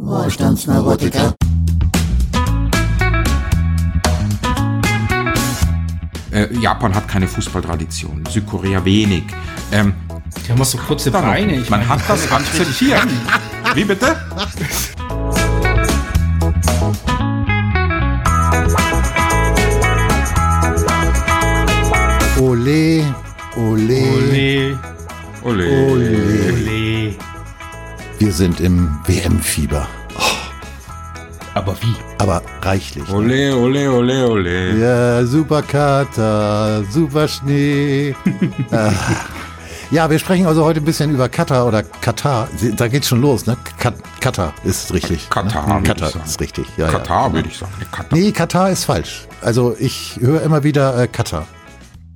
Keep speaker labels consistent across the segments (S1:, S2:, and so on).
S1: Wohlstandsneurotiker.
S2: Äh, Japan hat keine Fußballtradition, Südkorea wenig. Ähm,
S3: Die haben auch so kurze Beine. Ich
S2: man
S3: meine,
S2: hat das akzeptiert. Wie bitte?
S4: sind im WM-Fieber.
S3: Aber wie?
S4: Aber reichlich.
S2: Ole, ole, ole, ole.
S4: Ja, super Katar, super Schnee. Ah. ja, wir sprechen also heute ein bisschen über Katar oder Katar. Da geht's schon los, ne? Kat Katar ist richtig.
S2: Katar,
S4: ne?
S2: würde
S4: Katar
S2: ich sagen.
S4: ist richtig. Ja,
S2: Katar
S4: ja.
S2: würde ich sagen. Nee, Katar.
S4: Nee, Katar ist falsch. Also ich höre immer wieder äh, Katar.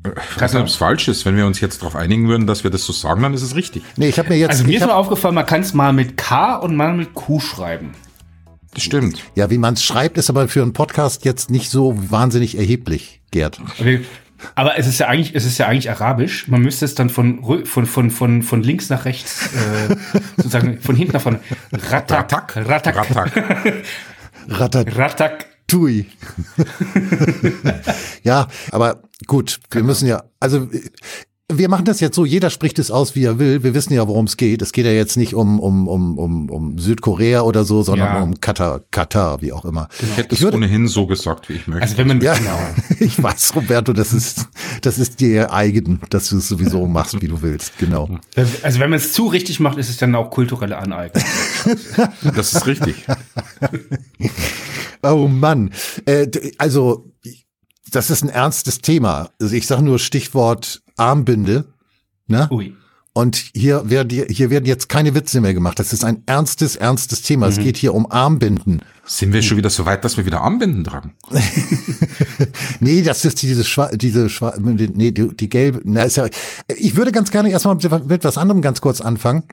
S2: Ich weiß nicht, ob es falsch ist. Wenn wir uns jetzt darauf einigen würden, dass wir das so sagen, dann ist es richtig.
S4: Nee, ich habe mir jetzt.
S3: Also mir ist mal aufgefallen, man kann es mal mit K und mal mit Q schreiben.
S2: Das stimmt.
S4: ja, wie man es schreibt, ist aber für einen Podcast jetzt nicht so wahnsinnig erheblich, Gerd.
S3: Okay. Aber es ist ja eigentlich, es ist ja eigentlich arabisch. Man müsste es dann von, von, von, von, von links nach rechts, äh, sozusagen von hinten nach vorne. Ratak, Ratak,
S2: Ratak.
S4: Ratatouille.
S3: Ratak.
S4: Ja, aber gut, wir müssen ja, also wir machen das jetzt so, jeder spricht es aus, wie er will. Wir wissen ja, worum es geht. Es geht ja jetzt nicht um, um, um, um, um Südkorea oder so, sondern
S3: Ja.
S4: um Katar, Katar, wie auch immer.
S2: Ich hätte
S4: Ich
S2: es
S4: würde-
S2: ohnehin so gesagt, wie ich möchte.
S3: Also wenn man,
S4: Ja,
S3: genau.
S4: ich weiß, Roberto, das ist, das ist dir eigen, dass du es sowieso machst, wie du willst. Genau.
S3: Also wenn man es zu richtig macht, ist es dann auch kulturelle Aneignung.
S2: das ist richtig.
S4: Oh Mann. Äh, also, das ist ein ernstes Thema. Also ich sage nur Stichwort Armbinde. Ne?
S3: Ui.
S4: Und hier werden, hier werden jetzt keine Witze mehr gemacht. Das ist ein ernstes, ernstes Thema. Es geht hier um Armbinden.
S2: Sind wir schon wieder so weit, dass wir wieder Armbinden tragen?
S4: Nee, das ist diese Schwa diese Schwa nee, die, die gelbe. Na, ist ja, ich würde ganz gerne erstmal mit was anderem ganz kurz anfangen.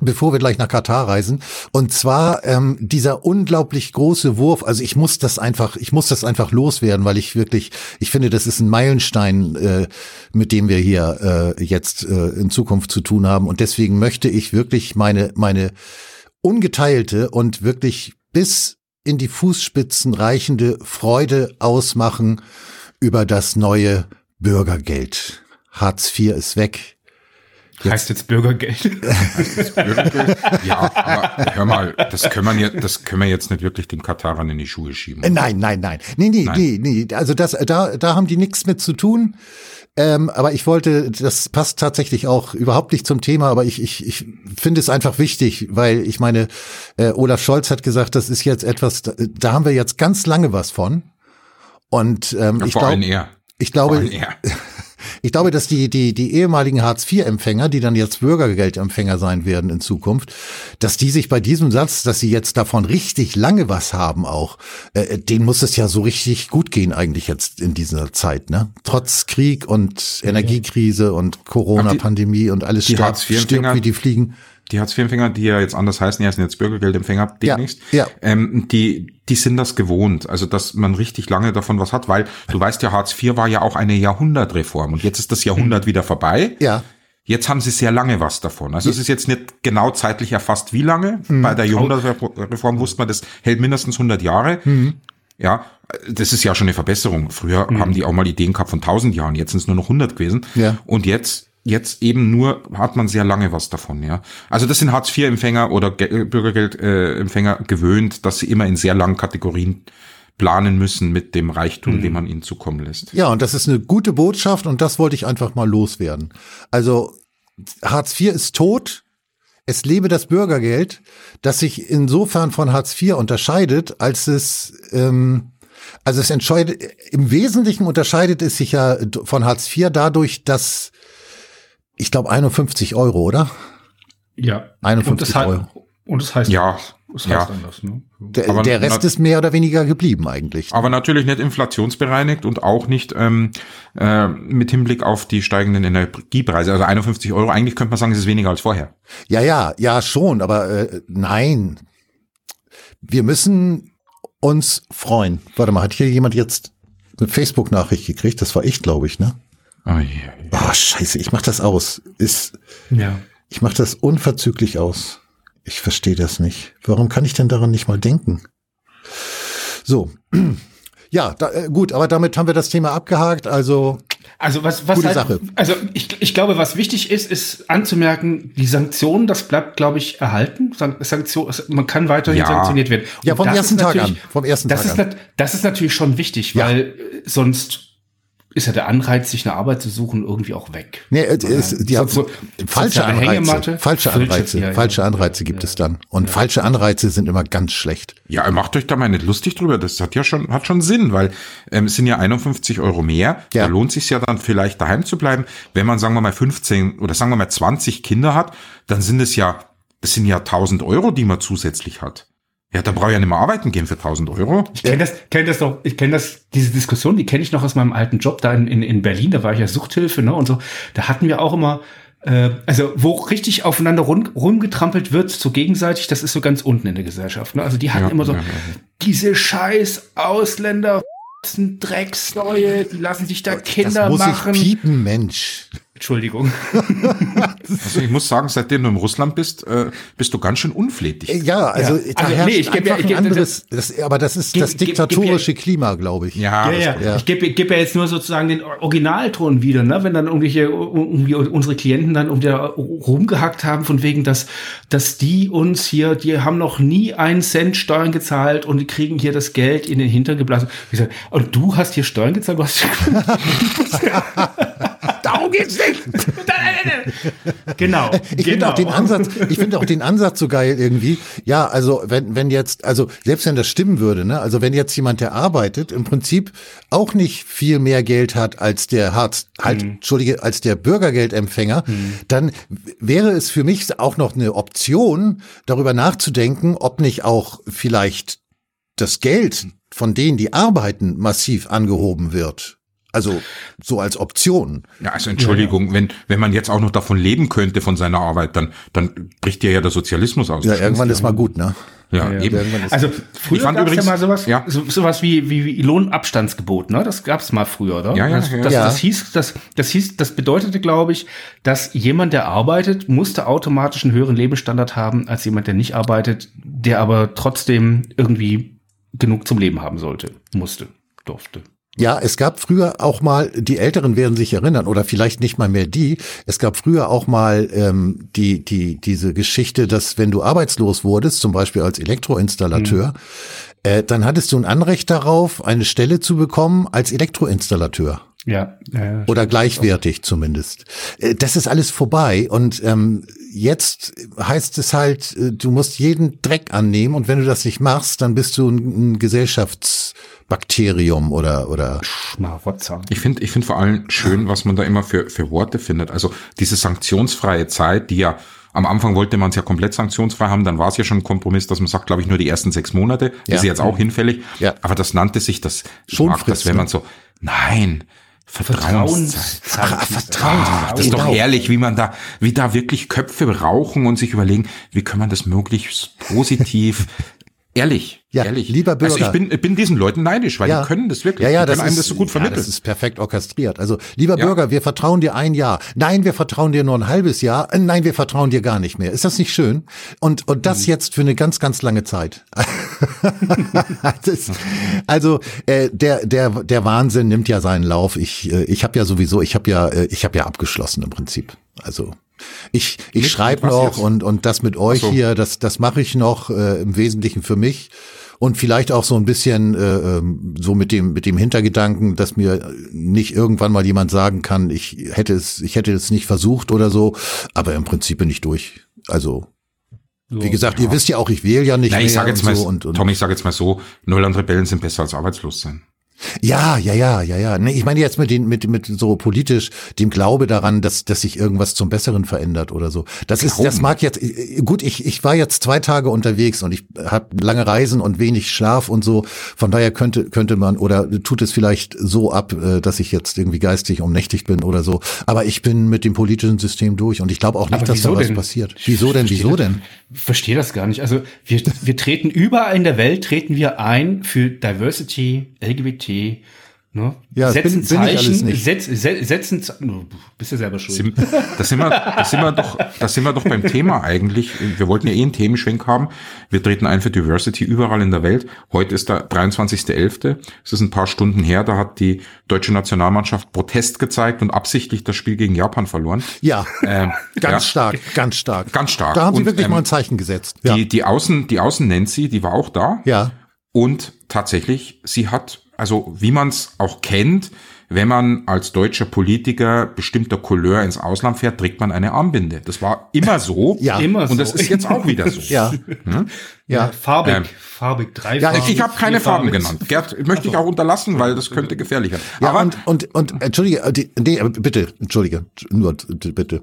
S4: Bevor wir gleich nach Katar reisen. Und zwar ähm, dieser unglaublich große Wurf. Also ich muss das einfach, ich muss das einfach loswerden, weil ich wirklich, ich finde, das ist ein Meilenstein, äh, mit dem wir hier äh, jetzt äh, in Zukunft zu tun haben. Und deswegen möchte ich wirklich meine meine ungeteilte und wirklich bis in die Fußspitzen reichende Freude ausmachen über das neue Bürgergeld. Hartz IV ist weg.
S3: Heißt jetzt Bürgergeld.
S2: Bürgergeld? ja, aber hör mal, das können, wir, jetzt- das können wir jetzt nicht wirklich den Katarern in die Schuhe schieben.
S4: Äh, Nein, nein, nein. Nee, nee,
S2: Nein.
S4: nee, nee. Also das, da, da haben die nichts mit zu tun. Ähm, aber ich wollte, das passt tatsächlich auch überhaupt nicht zum Thema, aber ich, ich, ich finde es einfach wichtig, weil ich meine, äh, Olaf Scholz hat gesagt, das ist jetzt etwas, da, da haben wir jetzt ganz lange was von. Und ähm,
S2: Ja,
S4: ich glaube, ich
S2: Vor
S4: glaube,
S2: er.
S4: Ich glaube, dass die, die, die ehemaligen Hartz-IV-Empfänger, die dann jetzt Bürgergeldempfänger sein werden in Zukunft, dass die sich bei diesem Satz, dass sie jetzt davon richtig lange was haben auch, äh, denen muss es ja so richtig gut gehen eigentlich jetzt in dieser Zeit, ne? Trotz Krieg und Energiekrise und Corona-Pandemie und alles stirbt, stirbt wie die Fliegen.
S2: Die Hartz-IV-Empfänger, die ja jetzt anders heißen, die heißen jetzt Bürgergeldempfänger demnächst,
S4: ja.
S2: Ähm, die, die sind das gewohnt, also dass man richtig lange davon was hat, weil du weißt ja, Hartz IV war ja auch eine Jahrhundertreform und jetzt ist das Jahrhundert wieder vorbei.
S4: Ja.
S2: Jetzt haben sie sehr lange was davon. Also es ist jetzt nicht genau zeitlich erfasst, wie lange. Bei der Jahrhundertreform wusste man, das hält mindestens 100 Jahre. Ja, das ist ja schon eine Verbesserung. Früher haben die auch mal Ideen gehabt von 1000 Jahren, jetzt sind es nur noch 100 gewesen.
S4: Ja.
S2: Und jetzt jetzt eben nur hat man sehr lange was davon, ja. Also das sind Hartz-IV-Empfänger oder Ge- Bürgergeldempfänger gewöhnt, dass sie immer in sehr langen Kategorien planen müssen mit dem Reichtum, den man ihnen zukommen lässt.
S4: Ja, und das ist eine gute Botschaft und das wollte ich einfach mal loswerden. Also Hartz IV ist tot. Es lebe das Bürgergeld, das sich insofern von Hartz IV unterscheidet, als es ähm, also es entscheidet im Wesentlichen unterscheidet es sich ja von Hartz IV dadurch, dass ich glaube 51 Euro, oder?
S3: Ja.
S4: 51
S3: und das,
S4: Euro.
S3: Und das heißt,
S2: Ja,
S3: das
S2: ja.
S3: heißt anders, ne?
S4: Der,
S2: Aber
S4: der Rest
S2: na-
S4: ist mehr oder weniger geblieben eigentlich.
S2: Aber natürlich nicht inflationsbereinigt und auch nicht ähm, äh, mit Hinblick auf die steigenden Energiepreise. Also 51 Euro, eigentlich könnte man sagen, es ist weniger als vorher.
S4: Ja, ja, ja, schon, aber äh, nein. Wir müssen uns freuen. Warte mal, hat hier jemand jetzt eine Facebook-Nachricht gekriegt? Das war ich, glaube ich, ne?
S2: Oh, je.
S4: Ah, scheiße, ich mach das aus. Ist,
S3: Ja.
S4: ich mach das unverzüglich aus. Ich verstehe das nicht. Warum kann ich denn daran nicht mal denken? So. Ja, da, äh, gut, aber damit haben wir das Thema abgehakt. Also
S3: also was, was
S4: Gute
S3: halt,
S4: Sache.
S3: also ich, ich glaube, was wichtig ist, ist anzumerken, die Sanktionen, das bleibt, glaube ich, erhalten. San- Sanktion, man kann weiterhin
S2: Ja.
S3: sanktioniert werden.
S4: Ja,
S3: Und
S4: vom
S3: das
S4: ersten Tag an. Vom ersten
S3: das
S4: Tag
S3: ist,
S4: an.
S3: nat- das ist natürlich schon wichtig,
S4: Ja.
S3: weil äh, sonst ist ja der Anreiz, sich eine Arbeit zu suchen, irgendwie auch weg.
S4: Nee, es, die haben
S3: So-
S4: falsche Anreize.
S3: Hängematte.
S4: Falsche Anreize.
S3: ja, ja.
S4: Falsche Anreize gibt es dann. Und falsche Anreize sind immer ganz schlecht.
S2: Ja, macht euch da mal nicht lustig drüber. Das hat ja schon, hat schon Sinn, weil ähm, es sind ja 51 Euro mehr.
S4: Ja.
S2: Da lohnt sich ja dann vielleicht daheim zu bleiben. Wenn man, sagen wir mal, 15 oder sagen wir mal 20 Kinder hat, dann sind es ja, das sind ja 1000 Euro, die man zusätzlich hat. Ja, da brauche ich ja nicht mehr arbeiten gehen für 1000 Euro.
S3: Ich kenne das, kenn das doch, ich kenne das, diese Diskussion, die kenne ich noch aus meinem alten Job da in, in, in Berlin, da war ich ja Suchthilfe, ne, und so. Da hatten wir auch immer, äh, also wo richtig aufeinander rum, rumgetrampelt wird, so gegenseitig, das ist so ganz unten in der Gesellschaft. Ne? Also die hatten
S2: Ja,
S3: immer so,
S2: ja, ja.
S3: diese scheiß Ausländer, Drecksneue, die lassen sich da Kinder
S4: das muss
S3: machen.
S4: ich piepen, Mensch.
S3: Entschuldigung.
S2: Also ich muss sagen, seitdem du in Russland bist, äh, bist du ganz schön unflätig.
S4: Äh, Ja, also
S3: Ja.
S4: da
S3: Also,
S4: herrscht
S3: nee, ich geb ja- ich
S4: ein
S3: geb-
S4: anderes, das, aber das ist
S3: Gib-
S4: das
S3: gib- gib
S4: diktatorische Klima, glaube ich.
S2: Ja,
S3: Ja, ja.
S4: ja.
S3: Ich gebe geb ja jetzt nur sozusagen den Originalton wieder, ne? wenn dann irgendwelche irgendwie unsere Klienten dann irgendwie da rumgehackt haben von wegen, dass dass die uns hier, die haben noch nie einen Cent Steuern gezahlt und die kriegen hier das Geld in den Hintern geblasen. Und du hast hier Steuern gezahlt? Du hast geht's nicht. genau.
S4: Ich finde
S3: genau.
S4: auch den Ansatz, ich finde auch den Ansatz so geil irgendwie. Ja, also wenn, wenn jetzt, also selbst wenn das stimmen würde, ne, also wenn jetzt jemand, der arbeitet, im Prinzip auch nicht viel mehr Geld hat als der Hartz, halt, Entschuldige, als der Bürgergeldempfänger, dann wäre es für mich auch noch eine Option, darüber nachzudenken, ob nicht auch vielleicht das Geld von denen, die arbeiten, massiv angehoben wird. Also so als Option.
S2: Ja, also Entschuldigung, wenn wenn man jetzt auch noch davon leben könnte von seiner Arbeit, dann dann bricht dir ja der Sozialismus aus.
S4: Ja, irgendwann ist mal gut, ne?
S2: ja,
S3: Ja,
S2: eben.
S3: Also früher
S2: Ich fand
S3: gab's
S2: übrigens-
S3: ja mal sowas,
S2: ja.
S3: so, sowas wie, wie, wie Lohnabstandsgebot, ne? Das gab's mal früher, oder?
S2: Ja, ja,
S3: das,
S2: ja.
S3: Das,
S4: Ja.
S3: das hieß, das, das hieß, das bedeutete, glaube ich, dass jemand, der arbeitet, musste automatisch einen höheren Lebensstandard haben als jemand, der nicht arbeitet, der aber trotzdem irgendwie genug zum Leben haben sollte, musste, durfte.
S4: Ja, es gab früher auch mal, die Älteren werden sich erinnern, oder vielleicht nicht mal mehr die, es gab früher auch mal ähm, die, die, diese Geschichte, dass wenn du arbeitslos wurdest, zum Beispiel als Elektroinstallateur, äh, dann hattest du ein Anrecht darauf, eine Stelle zu bekommen als Elektroinstallateur.
S3: Ja, äh,
S4: Oder gleichwertig zumindest. Äh, Das ist alles vorbei und ähm, jetzt heißt es halt, äh, du musst jeden Dreck annehmen und wenn du das nicht machst, dann bist du ein, ein Gesellschaftsbakterium oder oder
S3: Schmarotzer.
S2: Ich finde ich finde vor allem schön, was man da immer für, für Worte findet. Also diese sanktionsfreie Zeit, die ja am Anfang wollte man es ja komplett sanktionsfrei haben, dann war es ja schon ein Kompromiss, dass man sagt, glaube ich, nur die ersten sechs Monate.
S4: Ja.
S2: ist jetzt auch hinfällig.
S4: Ja.
S2: Aber das nannte sich das,
S4: Schon
S2: mag das, wenn
S4: ne?
S2: man so, nein, Vertrauenszeit.
S3: Vertrauenszeit.
S4: Ah, Vertrauen.
S2: Ah, das ist doch
S4: Genau.
S2: herrlich, wie man da, wie da wirklich Köpfe rauchen und sich überlegen, wie kann man das möglichst positiv, ehrlich,
S4: Ja,
S2: ehrlich.
S4: lieber Bürger.
S2: Also ich bin, bin diesen Leuten neidisch, weil die können das wirklich.
S4: Ja, ja,
S2: die
S4: das
S2: können
S4: ist,
S2: einem das so gut
S4: Ja,
S2: vermitteln.
S4: das ist perfekt orchestriert. Also, lieber
S2: Ja.
S4: Bürger, wir vertrauen dir ein Jahr. Nein, wir vertrauen dir nur ein halbes Jahr. Nein, wir vertrauen dir gar nicht mehr. Ist das nicht schön? Und, und
S2: Mhm.
S4: das jetzt für eine ganz, ganz lange Zeit. das, also, äh, der, der, der Wahnsinn nimmt ja seinen Lauf. Ich, äh, ich habe ja sowieso, ich habe ja, äh, ich habe ja abgeschlossen im Prinzip. Also, ich, ich schreibe noch und, und das mit euch
S2: so.
S4: hier, das, das mache ich noch äh, im Wesentlichen für mich. Und vielleicht auch so ein bisschen äh, ähm, so mit dem mit dem Hintergedanken, dass mir nicht irgendwann mal jemand sagen kann, ich hätte es ich hätte es nicht versucht oder so, aber im Prinzip bin ich durch. Also wie gesagt, ihr wisst ja auch, ich wähle ja nicht mehr
S2: ich sage jetzt
S4: und
S2: mal,
S4: so und, und
S2: Tom, ich sage jetzt mal so, Null Rebellen sind besser als arbeitslos sein.
S4: Ja, ja, ja, ja, ja. Nee, ich meine jetzt mit den, mit, mit so politisch dem Glaube daran, dass, dass sich irgendwas zum Besseren verändert oder so. Das ist, das
S2: Glauben.
S4: mag jetzt, äh, gut, ich, ich war jetzt zwei Tage unterwegs und ich habe lange Reisen und wenig Schlaf und so. Von daher könnte, könnte man oder tut es vielleicht so ab, äh, dass ich jetzt irgendwie geistig umnächtigt bin oder so. Aber ich bin mit dem politischen System durch und ich glaube auch nicht,
S3: Aber
S4: dass da was
S3: denn?
S4: passiert. Wieso denn?
S3: verstehe
S4: Wieso
S3: das-
S4: denn?
S3: Verstehe das gar nicht. Also wir, wir treten überall in der Welt treten wir ein für Diversity, LGBT, Ne?
S4: Ja, das
S3: setzen
S4: bin, bin ich alles nicht.
S3: Setz, setzen, du bist ja selber schuld.
S2: Sind, da, sind wir, da, sind wir doch, da sind wir doch beim Thema eigentlich. Wir wollten ja eh einen Themenschwenk haben. Wir treten ein für Diversity überall in der Welt. Heute ist der 23.11. Es ist ein paar Stunden her, da hat die deutsche Nationalmannschaft Protest gezeigt und absichtlich das Spiel gegen Japan verloren.
S4: Ja, ähm, ganz ja. stark, ganz stark.
S2: Ganz stark.
S4: Da haben sie
S2: und,
S4: wirklich ähm, mal ein Zeichen gesetzt.
S2: Ja. Die, die Außen, die Außen Nancy, die war auch da.
S4: Ja.
S2: Und tatsächlich, sie hat also wie man es auch kennt, wenn man als deutscher Politiker bestimmter Couleur ins Ausland fährt, trägt man eine Armbinde. Das war immer so.
S4: ja,
S3: immer so.
S2: Und das ist jetzt auch wieder so.
S4: ja.
S3: Hm? Ja, farbig, ähm, farbig, drei
S2: ja, Ich, ich habe keine Farben genannt. Gerd, möchte ich auch unterlassen, weil das könnte gefährlich werden.
S4: Ja, Aber und, und, und, entschuldige, äh, nee, bitte, entschuldige, nur, bitte.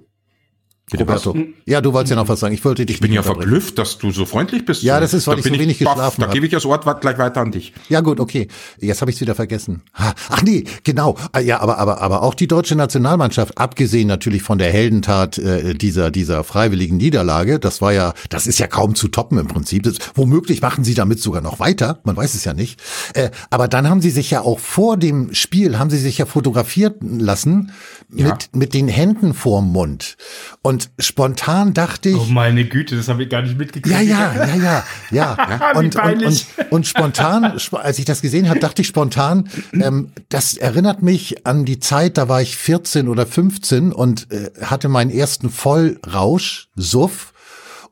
S4: Roberto. Ja, du wolltest ja noch was sagen. Ich wollte dich.
S2: Ich bin ja verblüfft, dass du so freundlich bist.
S4: Ja, das ist, weil da ich so wenig baff. geschlafen
S2: habe. Da gebe ich das Wort gleich weiter an dich.
S4: Ja, gut, okay. Jetzt habe ich es wieder vergessen. Ach nee, genau. Ah, ja, aber aber aber auch die deutsche Nationalmannschaft, abgesehen natürlich von der Heldentat äh, dieser dieser freiwilligen Niederlage, das war ja, das ist ja kaum zu toppen im Prinzip. Das, womöglich machen sie damit sogar noch weiter. Man weiß es ja nicht. Äh, aber dann haben sie sich ja auch vor dem Spiel haben sie sich ja fotografieren lassen ja. mit mit den Händen vorm Mund und spontan spontan dachte ich. Oh
S3: meine Güte, das habe ich gar nicht mitgekriegt.
S4: Ja, ja, ja, ja, ja. und, und, und, und spontan, als ich das gesehen habe, dachte ich spontan, ähm, das erinnert mich an die Zeit, da war ich 14 oder 15 und äh, hatte meinen ersten Vollrausch, Suff.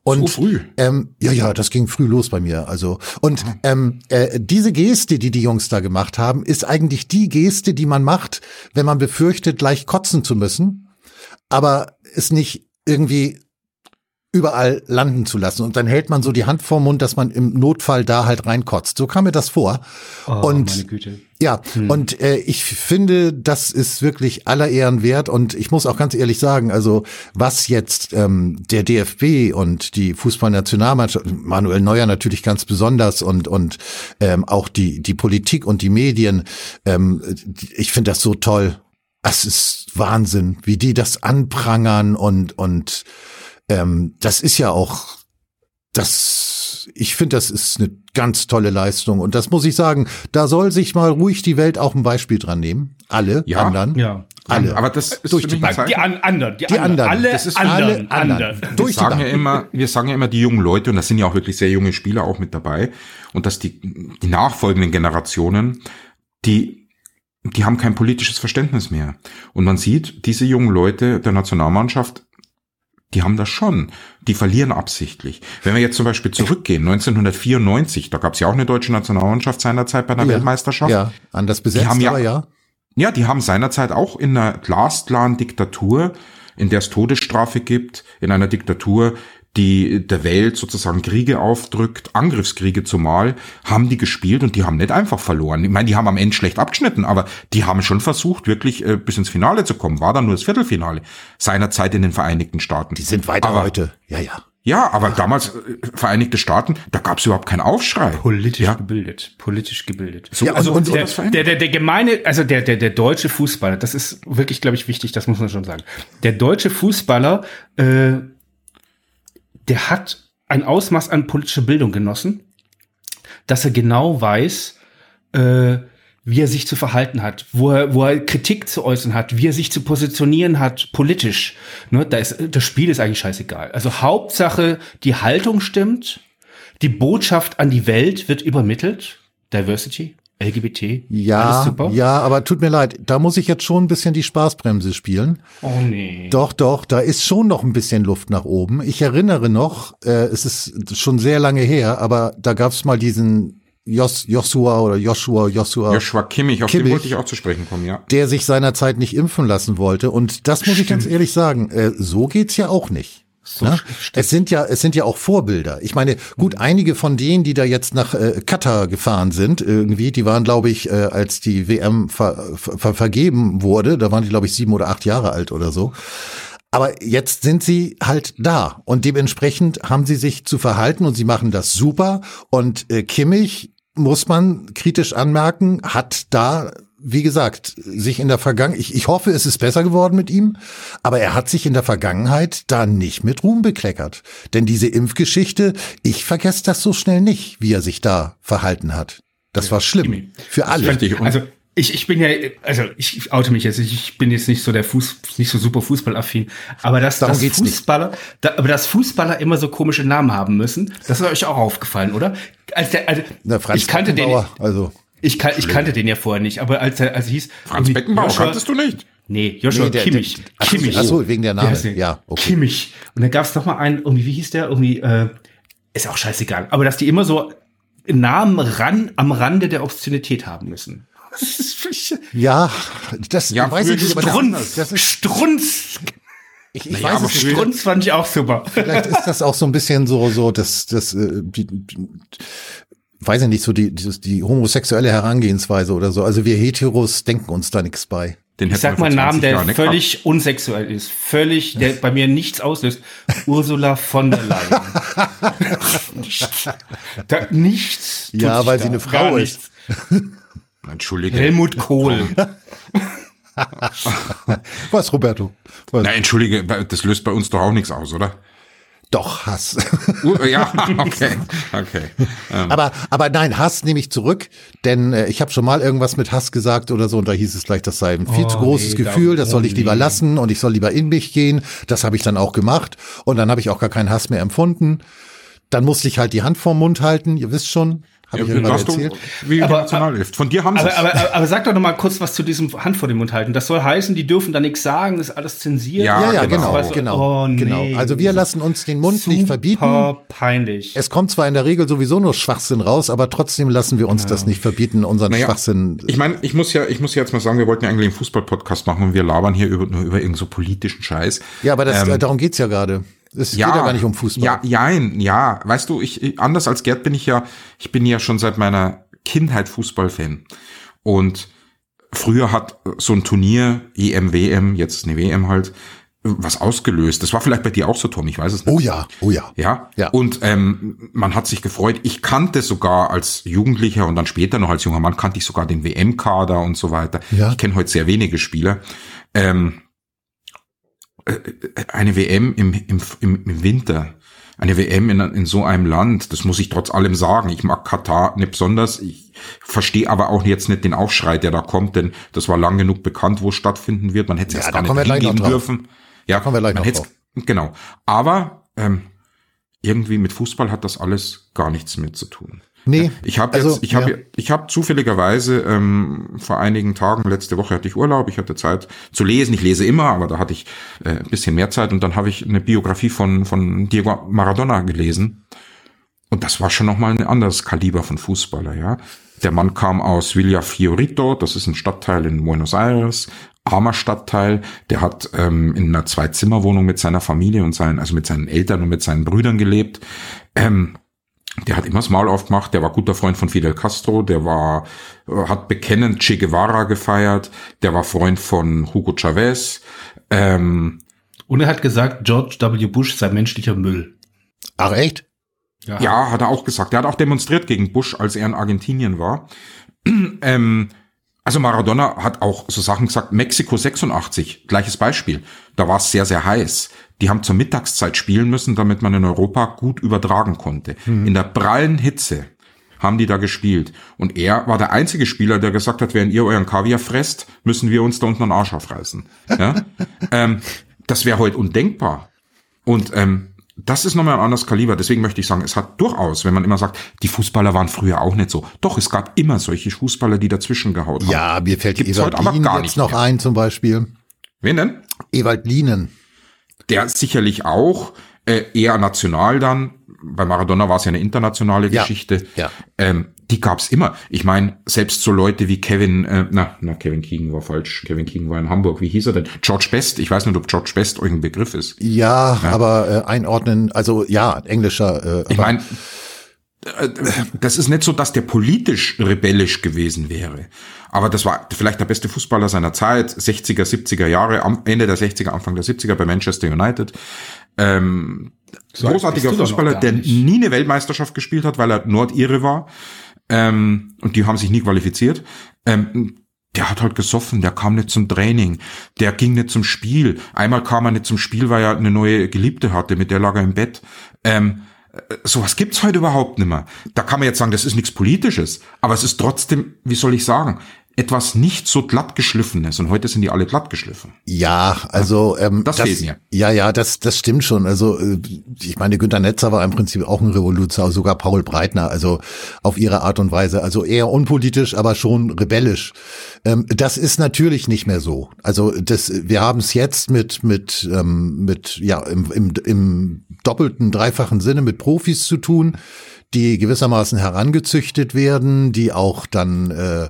S4: Und,
S2: so früh.
S4: Ähm, ja, ja, das ging früh los bei mir. Also und ähm, äh, diese Geste, die die Jungs da gemacht haben, ist eigentlich die Geste, die man macht, wenn man befürchtet, gleich kotzen zu müssen, aber es nicht irgendwie überall landen zu lassen. Und dann hält man so die Hand vorm Mund, dass man im Notfall da halt reinkotzt. So kam mir das vor.
S3: Oh, und
S4: ja, hm. und äh, ich finde, das ist wirklich aller Ehren wert. Und ich muss auch ganz ehrlich sagen, also was jetzt ähm, der DFB und die Fußballnationalmannschaft, Manuel Neuer natürlich ganz besonders und und ähm, auch die die Politik und die Medien, ähm, ich finde das so toll. Es ist Wahnsinn, wie die das anprangern und und ähm, das ist ja auch, das, ich finde, das ist eine ganz tolle Leistung. Und das muss ich sagen, da soll sich mal ruhig die Welt auch ein Beispiel dran nehmen. Alle
S2: ja,
S4: anderen.
S3: Ja.
S4: Alle.
S2: Aber das ist
S3: durch die Bank. Die an, anderen.
S4: Die, die anderen.
S3: Alle, das ist anderen. Alle anderen.
S2: Wir durch sagen ja immer, wir sagen ja immer die jungen Leute, und das sind ja auch wirklich sehr junge Spieler auch mit dabei, und dass die, die nachfolgenden Generationen, die die haben kein politisches Verständnis mehr. Und man sieht, diese jungen Leute der Nationalmannschaft die haben das schon. Die verlieren absichtlich. Wenn wir jetzt zum Beispiel zurückgehen, 1994, da gab es ja auch eine deutsche Nationalmannschaft seinerzeit bei einer
S4: ja,
S2: Weltmeisterschaft.
S4: Ja, anders besetzt,
S2: die haben ja,
S4: ja.
S2: Ja, die haben seinerzeit auch in einer glasklaren Diktatur, in der es Todesstrafe gibt, in einer Diktatur, die der Welt sozusagen Kriege aufdrückt, Angriffskriege zumal, haben die gespielt und die haben nicht einfach verloren. Ich meine, die haben am Ende schlecht abgeschnitten, aber die haben schon versucht, wirklich äh, bis ins Finale zu kommen. War dann nur das Viertelfinale seinerzeit in den Vereinigten Staaten.
S4: Die sind weiter
S2: aber,
S4: heute. Ja, ja.
S2: Ja, aber damals äh, Vereinigte Staaten, da gab es überhaupt keinen Aufschrei.
S3: Politisch
S2: ja.
S3: gebildet, politisch gebildet.
S4: So, ja, also
S3: und, der, der, der, der gemeine, also der, der, der deutsche Fußballer, das ist wirklich, glaube ich, wichtig, das muss man schon sagen. Der deutsche Fußballer äh, der hat ein Ausmaß an politischer Bildung genossen, dass er genau weiß, äh, wie er sich zu verhalten hat, wo er, wo er Kritik zu äußern hat, wie er sich zu positionieren hat, politisch. Ne, da ist, das Spiel ist eigentlich scheißegal. Also Hauptsache, die Haltung stimmt, die Botschaft an die Welt wird übermittelt, Diversity, LGBT?
S4: Ja, ja, aber tut mir leid, da muss ich jetzt schon ein bisschen die Spaßbremse spielen.
S3: Oh nee.
S4: Doch, doch, da ist schon noch ein bisschen Luft nach oben. Ich erinnere noch, äh, es ist schon sehr lange her, aber da gab es mal diesen Jos, Joshua oder Joshua, Joshua.
S2: Joshua Kimmich, auf Kimmich, den wollte ich auch zu sprechen kommen, ja.
S4: Der sich seinerzeit nicht impfen lassen wollte. Und das muss Stimmt. ich ganz ehrlich sagen, äh, so geht's ja auch nicht. So ne? Es sind ja, es sind ja auch Vorbilder. Ich meine, gut, mhm. einige von denen, die da jetzt nach äh, Katar gefahren sind, irgendwie, die waren, glaube ich, äh, als die WM ver, ver, vergeben wurde, da waren die, glaube ich, sieben oder acht Jahre alt oder so. Aber jetzt sind sie halt da und dementsprechend haben sie sich zu verhalten und sie machen das super. Und äh, Kimmich muss man kritisch anmerken, hat da wie gesagt, sich in der Vergangenheit, ich, ich hoffe, es ist besser geworden mit ihm, aber er hat sich in der Vergangenheit da nicht mit Ruhm bekleckert. Denn diese Impfgeschichte, ich vergesse das so schnell nicht, wie er sich da verhalten hat. Das war schlimm. Für alle.
S3: Also ich, ich bin ja, also ich oute mich jetzt, ich bin jetzt nicht so der Fuß, nicht so super Fußballaffin, aber dass
S4: Darum
S3: das
S4: geht's nicht.
S3: Fußballer, da, aber dass Fußballer immer so komische Namen haben müssen, das ist euch auch aufgefallen, oder? Als der, also,
S4: Na, Franz
S3: ich kannte den,
S4: also
S3: ich, kan, ich kannte den ja vorher nicht, aber als er, als er hieß,
S2: Franz Beckenbauer
S3: Joshua-
S2: kanntest du nicht?
S3: Nee, Joshua
S4: Nee, der-
S3: Kimmich.
S4: der- so,
S3: Kimmich.
S4: ach so, wegen der Name.
S3: Der?
S4: Ja, okay.
S3: Kimmich. Und dann gab es noch mal einen, irgendwie, wie hieß der? Irgendwie, äh, ist auch scheißegal. Aber dass die immer so Namen ran, am Rande der Obszönität haben müssen. Das ist völlig-
S4: ja, das
S2: Ja,
S4: weiß ich nicht, aber
S3: Strunz.
S4: das ist,
S3: Strunz.
S4: ich, ich
S2: Naja,
S4: weiß
S2: aber
S4: es nicht.
S3: Strunz fand ich auch super.
S4: Vielleicht ist das auch so ein bisschen so, so, das, das, äh, weiß ich nicht, so die, dieses, die homosexuelle Herangehensweise oder so. Also wir Heteros denken uns da nichts bei.
S2: Den
S3: Ich sag mal einen Namen,
S2: 20
S3: der
S2: Jahren nicht gehabt.
S3: völlig unsexuell ist. Völlig, der bei mir nichts auslöst. Ursula von der Leyen. da, nichts. tut
S4: Ja,
S3: sich
S4: weil
S3: da.
S4: sie eine
S3: Gar
S4: Frau
S3: nichts.
S2: Entschuldige.
S3: Helmut Kohl.
S4: Was, Roberto? Was?
S2: Na, entschuldige, das löst bei uns doch auch nichts aus, oder?
S4: Doch, Hass.
S2: Uh, ja, okay, okay. Ähm,
S4: aber, aber nein, Hass nehme ich zurück, denn äh, ich habe schon mal irgendwas mit Hass gesagt oder so und da hieß es gleich, das sei ein viel
S3: Oh,
S4: zu großes
S3: nee,
S4: Gefühl,
S3: da-
S4: das soll ich lieber
S3: nee.
S4: lassen und ich soll lieber in mich gehen. Das habe ich dann auch gemacht und dann habe ich auch gar keinen Hass mehr empfunden. Dann musste ich halt die Hand vorm Mund halten, ihr wisst schon, habe ich
S2: ja, hast du,
S4: erzählt.
S2: wie
S3: Aber-
S2: Nationalhilfe. Von dir haben sie
S3: Aber, aber, aber, aber sag doch noch mal kurz was zu diesem Hand vor dem Mund halten. Das soll heißen, die dürfen da nichts sagen, das ist alles zensiert.
S2: Ja,
S4: Ja, ja,
S2: genau.
S4: genau,
S3: Also,
S4: genau,
S3: oh, nee.
S4: genau. Also wir lassen uns den Mund nicht verbieten.
S3: Super peinlich.
S4: Es kommt zwar in der Regel sowieso nur Schwachsinn raus, aber trotzdem lassen wir uns das nicht verbieten, unseren
S2: Naja,
S4: Schwachsinn.
S2: Ich meine, ich muss ja, ich muss ja jetzt mal sagen, wir wollten ja eigentlich einen Fußball-Podcast machen und wir labern hier über, nur über irgendeinen so politischen Scheiß.
S4: Ja, aber das,
S2: Ähm,
S4: darum geht's ja gerade. Es geht ja gar nicht um Fußball.
S2: Ja, jein, ja. Weißt du, ich, anders als Gerd bin ich ja, ich bin ja schon seit meiner Kindheit Fußballfan. Und früher hat so ein Turnier, EM, WM, jetzt eine WM halt, was ausgelöst. Das war vielleicht bei dir auch so, Tom, ich weiß es nicht.
S4: Oh ja, oh ja.
S2: Ja,
S4: Ja.
S2: und ähm, man hat sich gefreut. Ich kannte sogar als Jugendlicher und dann später noch als junger Mann kannte ich sogar den WM-Kader und so weiter.
S4: Ja.
S2: Ich kenne heute sehr wenige Spieler. Ähm, äh, eine WM im, im, im, Winter, eine WM in, in so einem Land, das muss ich trotz allem sagen. Ich mag Katar nicht besonders. Ich verstehe aber auch jetzt nicht den Aufschrei, der da kommt, denn das war lang genug bekannt, wo es stattfinden wird. Man hätte es
S4: Ja,
S2: erst
S4: da
S2: gar nicht hingehen dürfen. Ja,
S4: kommen wir gleich
S2: man
S4: noch.
S2: Genau. Aber ähm, irgendwie mit Fußball hat das alles gar nichts mehr zu tun.
S4: Nee,
S2: Ich habe
S4: also,
S2: jetzt, ich habe,
S4: ja.
S2: ich habe zufälligerweise ähm, vor einigen Tagen, letzte Woche hatte ich Urlaub, ich hatte Zeit zu lesen. Ich lese immer, aber da hatte ich äh, ein bisschen mehr Zeit und dann habe ich eine Biografie von von Diego Maradona gelesen. Und das war schon nochmal ein anderes Kaliber von Fußballer, ja. Der Mann kam aus Villa Fiorito, das ist ein Stadtteil in Buenos Aires, armer Stadtteil. Der hat ähm, in einer Zwei-Zimmer-Wohnung mit seiner Familie und seinen, also mit seinen Eltern und mit seinen Brüdern gelebt. Ähm, der hat immer das Maul aufgemacht, der war guter Freund von Fidel Castro, der war, äh, hat bekennend Che Guevara gefeiert, der war Freund von Hugo Chavez, ähm,
S3: Und er hat gesagt, George W. Bush sei menschlicher Müll.
S4: Ach echt?
S2: Ja, hat er auch gesagt. Er hat auch demonstriert gegen Bush, als er in Argentinien war. ähm, also Maradona hat auch so Sachen gesagt. Mexiko 86, gleiches Beispiel. Da war es sehr, sehr heiß. Die haben zur Mittagszeit spielen müssen, damit man in Europa gut übertragen konnte. In der prallen Hitze haben die da gespielt. Und er war der einzige Spieler, der gesagt hat, während ihr euren Kaviar fresst, müssen wir uns da unten einen Arsch aufreißen. Ja? ähm, das wäre heute undenkbar. Und ähm, das ist nochmal ein anderes Kaliber. Deswegen möchte ich sagen, es hat durchaus, wenn man immer sagt, die Fußballer waren früher auch nicht so. Doch, es gab immer solche Fußballer, die dazwischen gehaut haben.
S4: Ja, mir fällt
S2: Gibt's
S4: Ewald
S2: heute aber gar
S4: jetzt
S2: nicht
S4: noch
S2: mehr.
S4: ein zum Beispiel.
S2: Wen denn?
S4: Ewald Lienen.
S2: Der sicherlich auch, äh, eher national dann. Bei Maradona war es ja eine internationale
S4: Ja,
S2: Geschichte.
S4: ja.
S2: Ähm, die gab's immer. Ich meine, selbst so Leute wie Kevin, äh, na, na, Kevin Keegan war falsch. Kevin Keegan war in Hamburg. Wie hieß er denn? George Best. Ich weiß nicht, ob George Best euch ein Begriff ist.
S4: Ja, aber äh, einordnen, also ja, englischer. Äh,
S2: Ich meine, das ist nicht so, dass der politisch rebellisch gewesen wäre. Aber das war vielleicht der beste Fußballer seiner Zeit, 60er, 70er Jahre, am Ende der 60er, Anfang der 70er bei Manchester United. Ähm,
S3: alt
S2: großartiger Fußballer, der nie eine Weltmeisterschaft gespielt hat, weil er Nordire war. Ähm, und die haben sich nie qualifiziert. Ähm, der hat halt gesoffen, der kam nicht zum Training, der ging nicht zum Spiel. Einmal kam er nicht zum Spiel, weil er eine neue Geliebte hatte, mit der lag er im Bett. Ähm, äh, sowas gibt's heute überhaupt nicht mehr. Da kann man jetzt sagen, das ist nichts Politisches, aber es ist trotzdem, wie soll ich sagen, etwas nicht so glatt geschliffenes und heute sind die alle glatt geschliffen.
S4: Ja, also ähm,
S2: das, das fehlt mir.
S4: Ja, ja, das das stimmt schon. Also äh, ich meine, Günter Netzer war im Prinzip auch ein Revoluzer, sogar Paul Breitner, also auf ihre Art und Weise, also eher unpolitisch, aber schon rebellisch. Ähm, das ist natürlich nicht mehr so. Also das, wir haben es jetzt mit mit ähm, mit ja im, im, im doppelten, dreifachen Sinne mit Profis zu tun die gewissermaßen herangezüchtet werden, die auch dann, äh,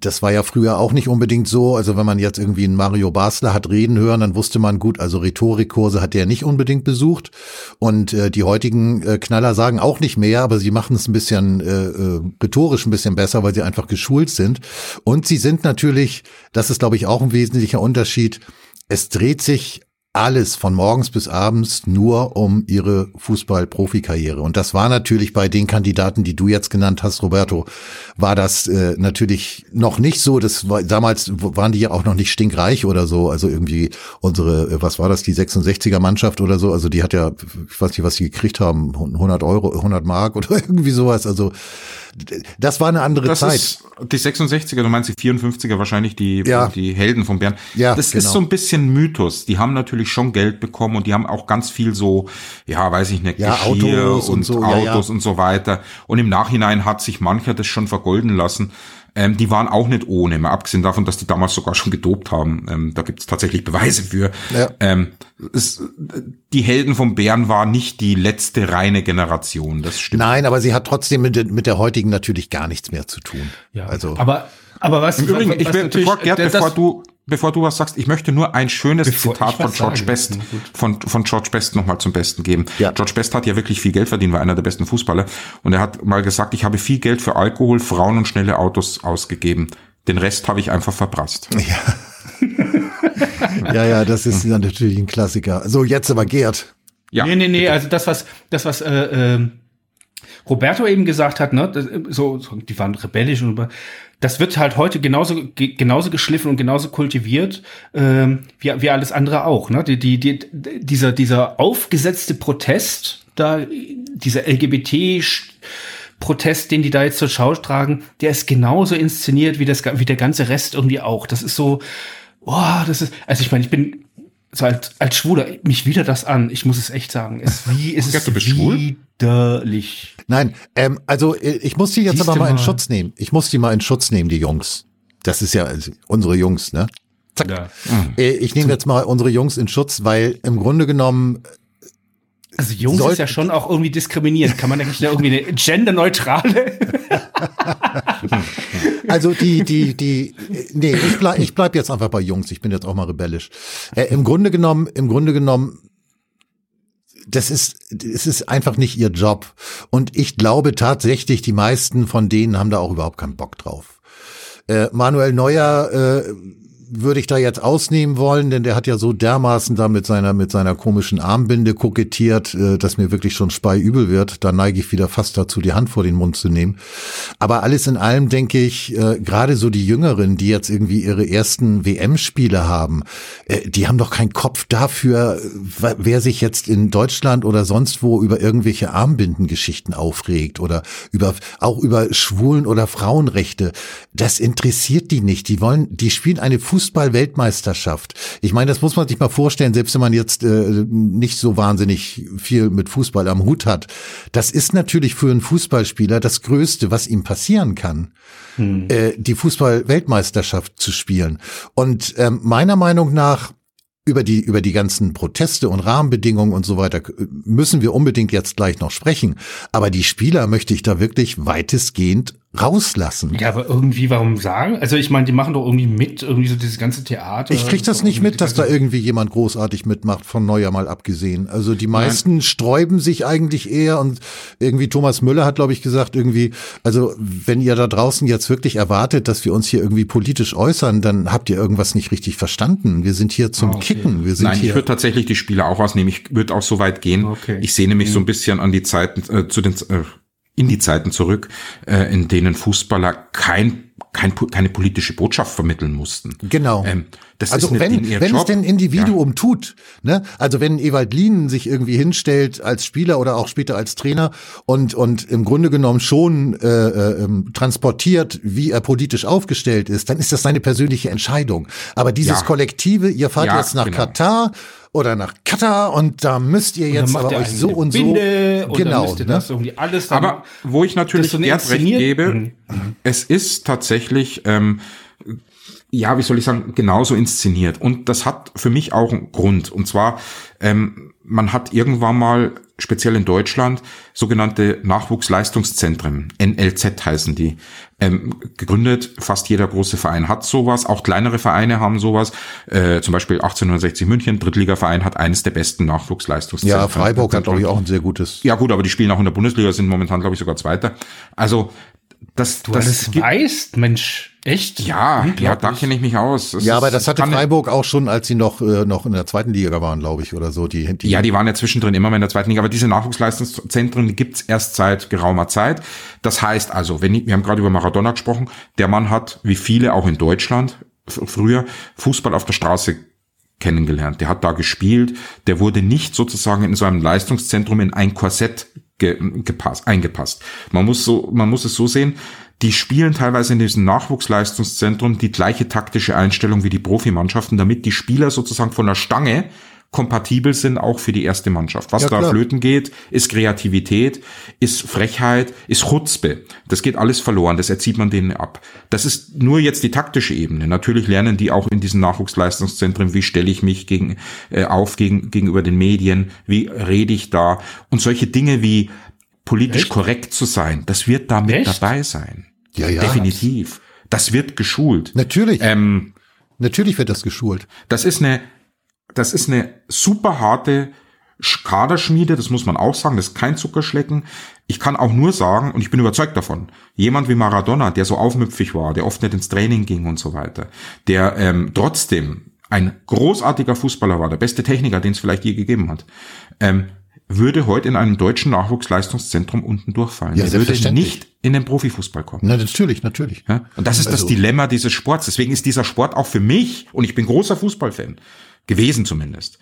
S4: das war ja früher auch nicht unbedingt so, also wenn man jetzt irgendwie einen Mario Basler hat reden hören, dann wusste man gut, also Rhetorikkurse hat der nicht unbedingt besucht. Und äh, die heutigen äh, Knaller sagen auch nicht mehr, aber sie machen es ein bisschen äh, äh, rhetorisch ein bisschen besser, weil sie einfach geschult sind. Und sie sind natürlich, das ist glaube ich auch ein wesentlicher Unterschied, es dreht sich alles von morgens bis abends nur um ihre Fußball-Profikarriere. Und das war natürlich bei den Kandidaten, die du jetzt genannt hast, Roberto, war das äh, natürlich noch nicht so. Das war, damals waren die ja auch noch nicht stinkreich oder so. Also irgendwie unsere, äh, was war das, die 66er Mannschaft oder so. Also die hat ja, ich weiß nicht, was die gekriegt haben, 100 Euro, 100 Mark oder irgendwie sowas. Also das war eine andere
S2: das
S4: Zeit.
S2: Ist die 66er, du meinst die 54er wahrscheinlich die,
S4: ja.
S2: die Helden von Bern.
S4: Ja,
S2: das
S4: genau.
S2: ist so ein bisschen Mythos. Die haben natürlich schon Geld bekommen und die haben auch ganz viel so, ja, weiß ich nicht,
S4: ja,
S2: Geschirr
S4: Autos und,
S2: und
S4: so,
S2: Autos
S4: ja, ja.
S2: und so weiter. Und im Nachhinein hat sich mancher das schon vergolden lassen. Ähm, die waren auch nicht ohne, mal abgesehen davon, dass die damals sogar schon gedopt haben. Ähm, da gibt es tatsächlich Beweise für.
S4: Ja.
S2: Ähm, es, die Helden von Bern waren nicht die letzte reine Generation, das stimmt.
S4: Nein, aber sie hat trotzdem mit, der- mit der heutigen natürlich gar nichts mehr zu tun.
S3: Ja,
S4: Also
S3: aber, aber was,
S2: Im Übrigen,
S3: was,
S2: ich
S3: was
S2: will,
S3: natürlich-
S2: bevor, Gerd,
S3: das-
S2: bevor du, bevor du was sagst, ich möchte nur ein schönes
S3: Bevor
S2: Zitat von George
S3: sage.
S2: Best, von, von George Best nochmal zum Besten geben.
S4: Ja.
S2: George Best hat ja wirklich viel Geld verdient, war einer der besten Fußballer. Und er hat mal gesagt, ich habe viel Geld für Alkohol, Frauen und schnelle Autos ausgegeben. Den Rest habe ich einfach verprasst.
S4: Ja, ja, das ist dann natürlich ein Klassiker. So, jetzt aber Gerd.
S2: Ja.
S3: Nee, nee, nee, also das, was, das, was äh, äh, Roberto eben gesagt hat, ne, das, so, so, die waren rebellisch und das wird halt heute genauso ge, genauso geschliffen und genauso kultiviert ähm, wie, wie alles andere auch. Ne? Die, die, die, dieser, dieser aufgesetzte Protest, da dieser LGBT Protest, den die da jetzt zur Schau tragen, der ist genauso inszeniert wie das wie der ganze Rest irgendwie auch. Das ist so, boah, das ist, also ich meine, ich bin so als, als Schwuler, mich widert das an. Ich muss es echt sagen. Es, wie, es ist
S2: du bist schwul?
S3: widerlich.
S4: Nein, ähm, also äh, ich muss die jetzt
S3: Siehst
S4: aber
S3: du
S4: mal in
S3: mal.
S4: Schutz nehmen. Ich muss die mal in Schutz nehmen, die Jungs. Das ist ja also, unsere Jungs, ne? Zack.
S3: Ja.
S4: Äh, Ich nehme jetzt mal unsere Jungs in Schutz, weil im Grunde genommen
S3: Also Jungs
S4: Soll-
S3: ist ja schon auch irgendwie diskriminierend. Kann man da nicht irgendwie eine genderneutrale?
S4: Also die, die, die, nee, ich bleib, ich bleib jetzt einfach bei Jungs. Ich bin jetzt auch mal rebellisch. Äh, Im Grunde genommen, im Grunde genommen, das ist, es ist einfach nicht ihr Job. Und ich glaube tatsächlich, die meisten von denen haben da auch überhaupt keinen Bock drauf. Äh, Manuel Neuer äh, würde ich da jetzt ausnehmen wollen, denn der hat ja so dermaßen da mit seiner, mit seiner komischen Armbinde kokettiert, äh, dass mir wirklich schon speiübel wird. Da neige ich wieder fast dazu, die Hand vor den Mund zu nehmen. Aber alles in allem denke ich, äh, gerade so die Jüngeren, die jetzt irgendwie ihre ersten WM-Spiele haben, äh, die haben doch keinen Kopf dafür, wer sich jetzt in Deutschland oder sonst wo über irgendwelche Armbindengeschichten aufregt oder über, auch über Schwulen- oder Frauenrechte. Das interessiert die nicht. Die wollen, die spielen eine Fußball-Weltmeisterschaft. Ich meine, das muss man sich mal vorstellen, selbst wenn man jetzt äh, nicht so wahnsinnig viel mit Fußball am Hut hat. Das ist natürlich für einen Fußballspieler das Größte, was ihm passieren kann, äh, die Fußball-Weltmeisterschaft zu spielen. Und ähm, meiner Meinung nach über die, über die ganzen Proteste und Rahmenbedingungen und so weiter äh, müssen wir unbedingt jetzt gleich noch sprechen. Aber die Spieler möchte ich da wirklich weitestgehend rauslassen.
S3: Ja, aber irgendwie, warum sagen? Also ich meine, die machen doch irgendwie mit, irgendwie so dieses ganze Theater.
S4: Ich krieg das nicht mit, dass da irgendwie jemand großartig mitmacht, von Neuer mal abgesehen. Also die meisten sträuben sich eigentlich eher und irgendwie Thomas Müller hat, glaube ich, gesagt, irgendwie, also wenn ihr da draußen jetzt wirklich erwartet, dass wir uns hier irgendwie politisch äußern, dann habt ihr irgendwas nicht richtig verstanden. Wir sind hier zum
S3: Ah, okay.
S4: Kicken. Wir sind
S2: Nein, ich
S4: hier.
S2: würde tatsächlich die Spieler auch ausnehmen. Ich würde auch so weit gehen.
S3: Okay.
S2: Ich sehne mich so ein bisschen an die Zeiten, äh, zu den, äh, in die Zeiten zurück, äh, in denen Fußballer kein kein, keine politische Botschaft vermitteln mussten.
S4: Genau. Ähm, das also ist wenn, wenn es denn Individuum ja. tut, ne? Also wenn Ewald Lien sich irgendwie hinstellt als Spieler oder auch später als Trainer und und im Grunde genommen schon äh, äh, ähm, transportiert, wie er politisch aufgestellt ist, dann ist das seine persönliche Entscheidung. Aber dieses ja. Kollektive, ihr fahrt ja, jetzt nach genau. Katar oder nach Katar und da müsst ihr jetzt aber euch so und so
S3: Binde,
S4: und genau
S3: ne? das irgendwie alles
S2: aber wo ich natürlich so Gerd recht gebe mhm. es ist tatsächlich ähm, ja, wie soll ich sagen, genauso inszeniert. Und das hat für mich auch einen Grund. Und zwar, ähm, man hat irgendwann mal, speziell in Deutschland, sogenannte Nachwuchsleistungszentren, NLZ heißen die, ähm, gegründet. Fast jeder große Verein hat sowas. Auch kleinere Vereine haben sowas. Äh, zum Beispiel 1860 München, Drittligaverein, hat eines der besten Nachwuchsleistungszentren.
S4: Ja, Freiburg hat, glaube ich, auch ein sehr gutes.
S2: Ja gut, aber die spielen auch in der Bundesliga, sind momentan, glaube ich, sogar Zweiter. Also das,
S3: du das alles weißt, Mensch, echt?
S2: Ja, ja, da kenne ich mich aus.
S4: Das ja, aber das hatte Freiburg auch schon, als sie noch äh, noch in der zweiten Liga waren, glaube ich, oder so. Die,
S2: die ja, die waren ja zwischendrin immer mal in der zweiten Liga, aber diese Nachwuchsleistungszentren die gibt's erst seit geraumer Zeit. Das heißt also, wenn ich, wir haben gerade über Maradona gesprochen, der Mann hat, wie viele auch in Deutschland früher, Fußball auf der Straße kennengelernt. Der hat da gespielt. Der wurde nicht sozusagen in so einem Leistungszentrum in ein Korsett ge gepasst, eingepasst. Man muss so, man muss es so sehen, die spielen teilweise in diesem Nachwuchsleistungszentrum die gleiche taktische Einstellung wie die Profimannschaften, damit die Spieler sozusagen von der Stange kompatibel sind auch für die erste Mannschaft. Was ja, da flöten geht, ist Kreativität, ist Frechheit, ist Chutzpe. Das geht alles verloren, das erzieht man denen ab. Das ist nur jetzt die taktische Ebene. Natürlich lernen die auch in diesen Nachwuchsleistungszentren, wie stelle ich mich gegen, äh, auf gegen, gegenüber den Medien, wie rede ich da und solche Dinge wie politisch Echt? korrekt zu sein, das wird da mit dabei sein.
S4: Ja, ja.
S2: Definitiv. Das wird geschult.
S4: Natürlich. Ähm, Natürlich wird das geschult.
S2: Das ist eine das ist eine super harte Kaderschmiede, das muss man auch sagen, das ist kein Zuckerschlecken. Ich kann auch nur sagen, und ich bin überzeugt davon, jemand wie Maradona, der so aufmüpfig war, der oft nicht ins Training ging und so weiter, der ähm, trotzdem ein großartiger Fußballer war, der beste Techniker, den es vielleicht je gegeben hat, ähm, würde heute in einem deutschen Nachwuchsleistungszentrum unten durchfallen. Ja, er würde nicht in den Profifußball kommen.
S4: Na, natürlich, natürlich.
S2: Ja? Und das ist also, das Dilemma dieses Sports. Deswegen ist dieser Sport auch für mich, und ich bin großer Fußballfan, gewesen zumindest.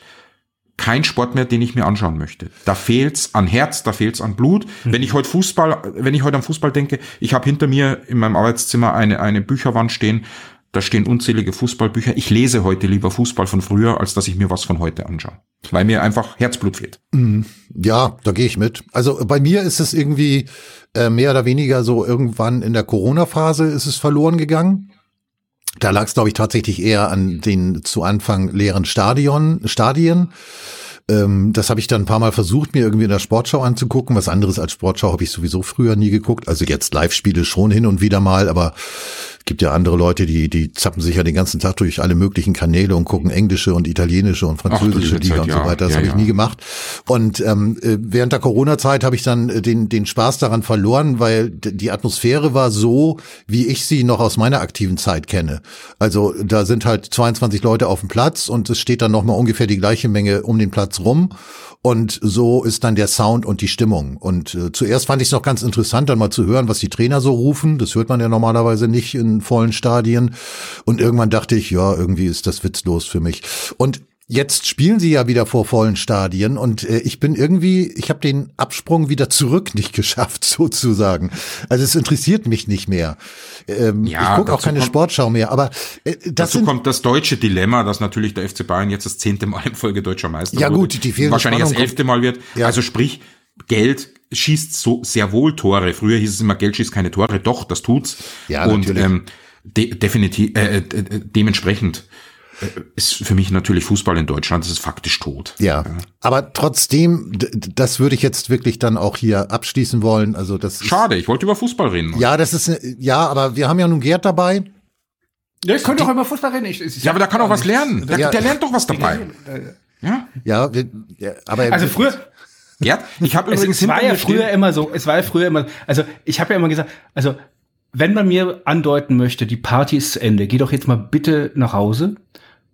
S2: Kein Sport mehr, den ich mir anschauen möchte. Da fehlt's an Herz, da fehlt's an Blut. Mhm. Wenn ich heute Fußball, wenn ich heute an Fußball denke, ich habe hinter mir in meinem Arbeitszimmer eine eine Bücherwand stehen. Da stehen unzählige Fußballbücher. Ich lese heute lieber Fußball von früher, als dass ich mir was von heute anschaue. Weil mir einfach Herzblut fehlt.
S4: Mhm. Ja, da gehe ich mit. Also bei mir ist es irgendwie äh, mehr oder weniger so irgendwann in der Corona-Phase ist es verloren gegangen. Da lag es, glaube ich, tatsächlich eher an den zu Anfang leeren Stadion, Stadien. Ähm, das habe ich dann ein paar Mal versucht, mir irgendwie in der Sportschau anzugucken. Was anderes als Sportschau habe ich sowieso früher nie geguckt. Also jetzt Live-Spiele schon hin und wieder mal, aber gibt ja andere Leute, die, die zappen sich ja den ganzen Tag durch alle möglichen Kanäle und gucken englische und italienische und französische Ach, Liga Zeit, und so weiter. Das ja, habe ich ja. nie gemacht. Und ähm, äh, während der Corona-Zeit habe ich dann äh, den, den Spaß daran verloren, weil die Atmosphäre war so, wie ich sie noch aus meiner aktiven Zeit kenne. Also da sind halt 22 Leute auf dem Platz und es steht dann nochmal ungefähr die gleiche Menge um den Platz rum. Und so ist dann der Sound und die Stimmung. Und äh, zuerst fand ich es noch ganz interessant, dann mal zu hören, was die Trainer so rufen. Das hört man ja normalerweise nicht in vollen Stadien. Und irgendwann dachte ich, ja, irgendwie ist das witzlos für mich. Und Jetzt spielen sie ja wieder vor vollen Stadien und äh, ich bin irgendwie, ich habe den Absprung wieder zurück nicht geschafft, sozusagen. Also es interessiert mich nicht mehr. Ähm, ja, ich gucke auch keine kommt, Sportschau mehr, aber
S2: äh, dazu sind, kommt das deutsche Dilemma, dass natürlich der FC Bayern jetzt das zehnte Mal in Folge deutscher Meister
S4: Ja gut, die
S2: fehlende wahrscheinlich Spannung das elfte Mal wird. Ja. Also sprich, Geld schießt so sehr wohl Tore. Früher hieß es immer, Geld schießt keine Tore. Doch, das tut's. Ja, und natürlich. ähm, de definitiv äh, äh, dementsprechend ist für mich natürlich Fußball in Deutschland, das ist faktisch tot.
S4: Ja, aber trotzdem, das würde ich jetzt wirklich dann auch hier abschließen wollen. Also das
S2: Schade, ich wollte über Fußball reden.
S4: Ja, das ist, ja, aber wir haben ja nun Gerd dabei.
S3: Ja, ich könnte doch über Fußball reden. Ich,
S2: ich ja, aber da kann auch was lernen. Der, ja. der lernt doch was dabei.
S4: Ja, ja, wir, ja aber
S3: also früher,
S2: ja, ich habe übrigens
S3: es war ja früher stehen. immer so, es war ja früher immer, also ich habe ja immer gesagt, also wenn man mir andeuten möchte, die Party ist zu Ende, geh doch jetzt mal bitte nach Hause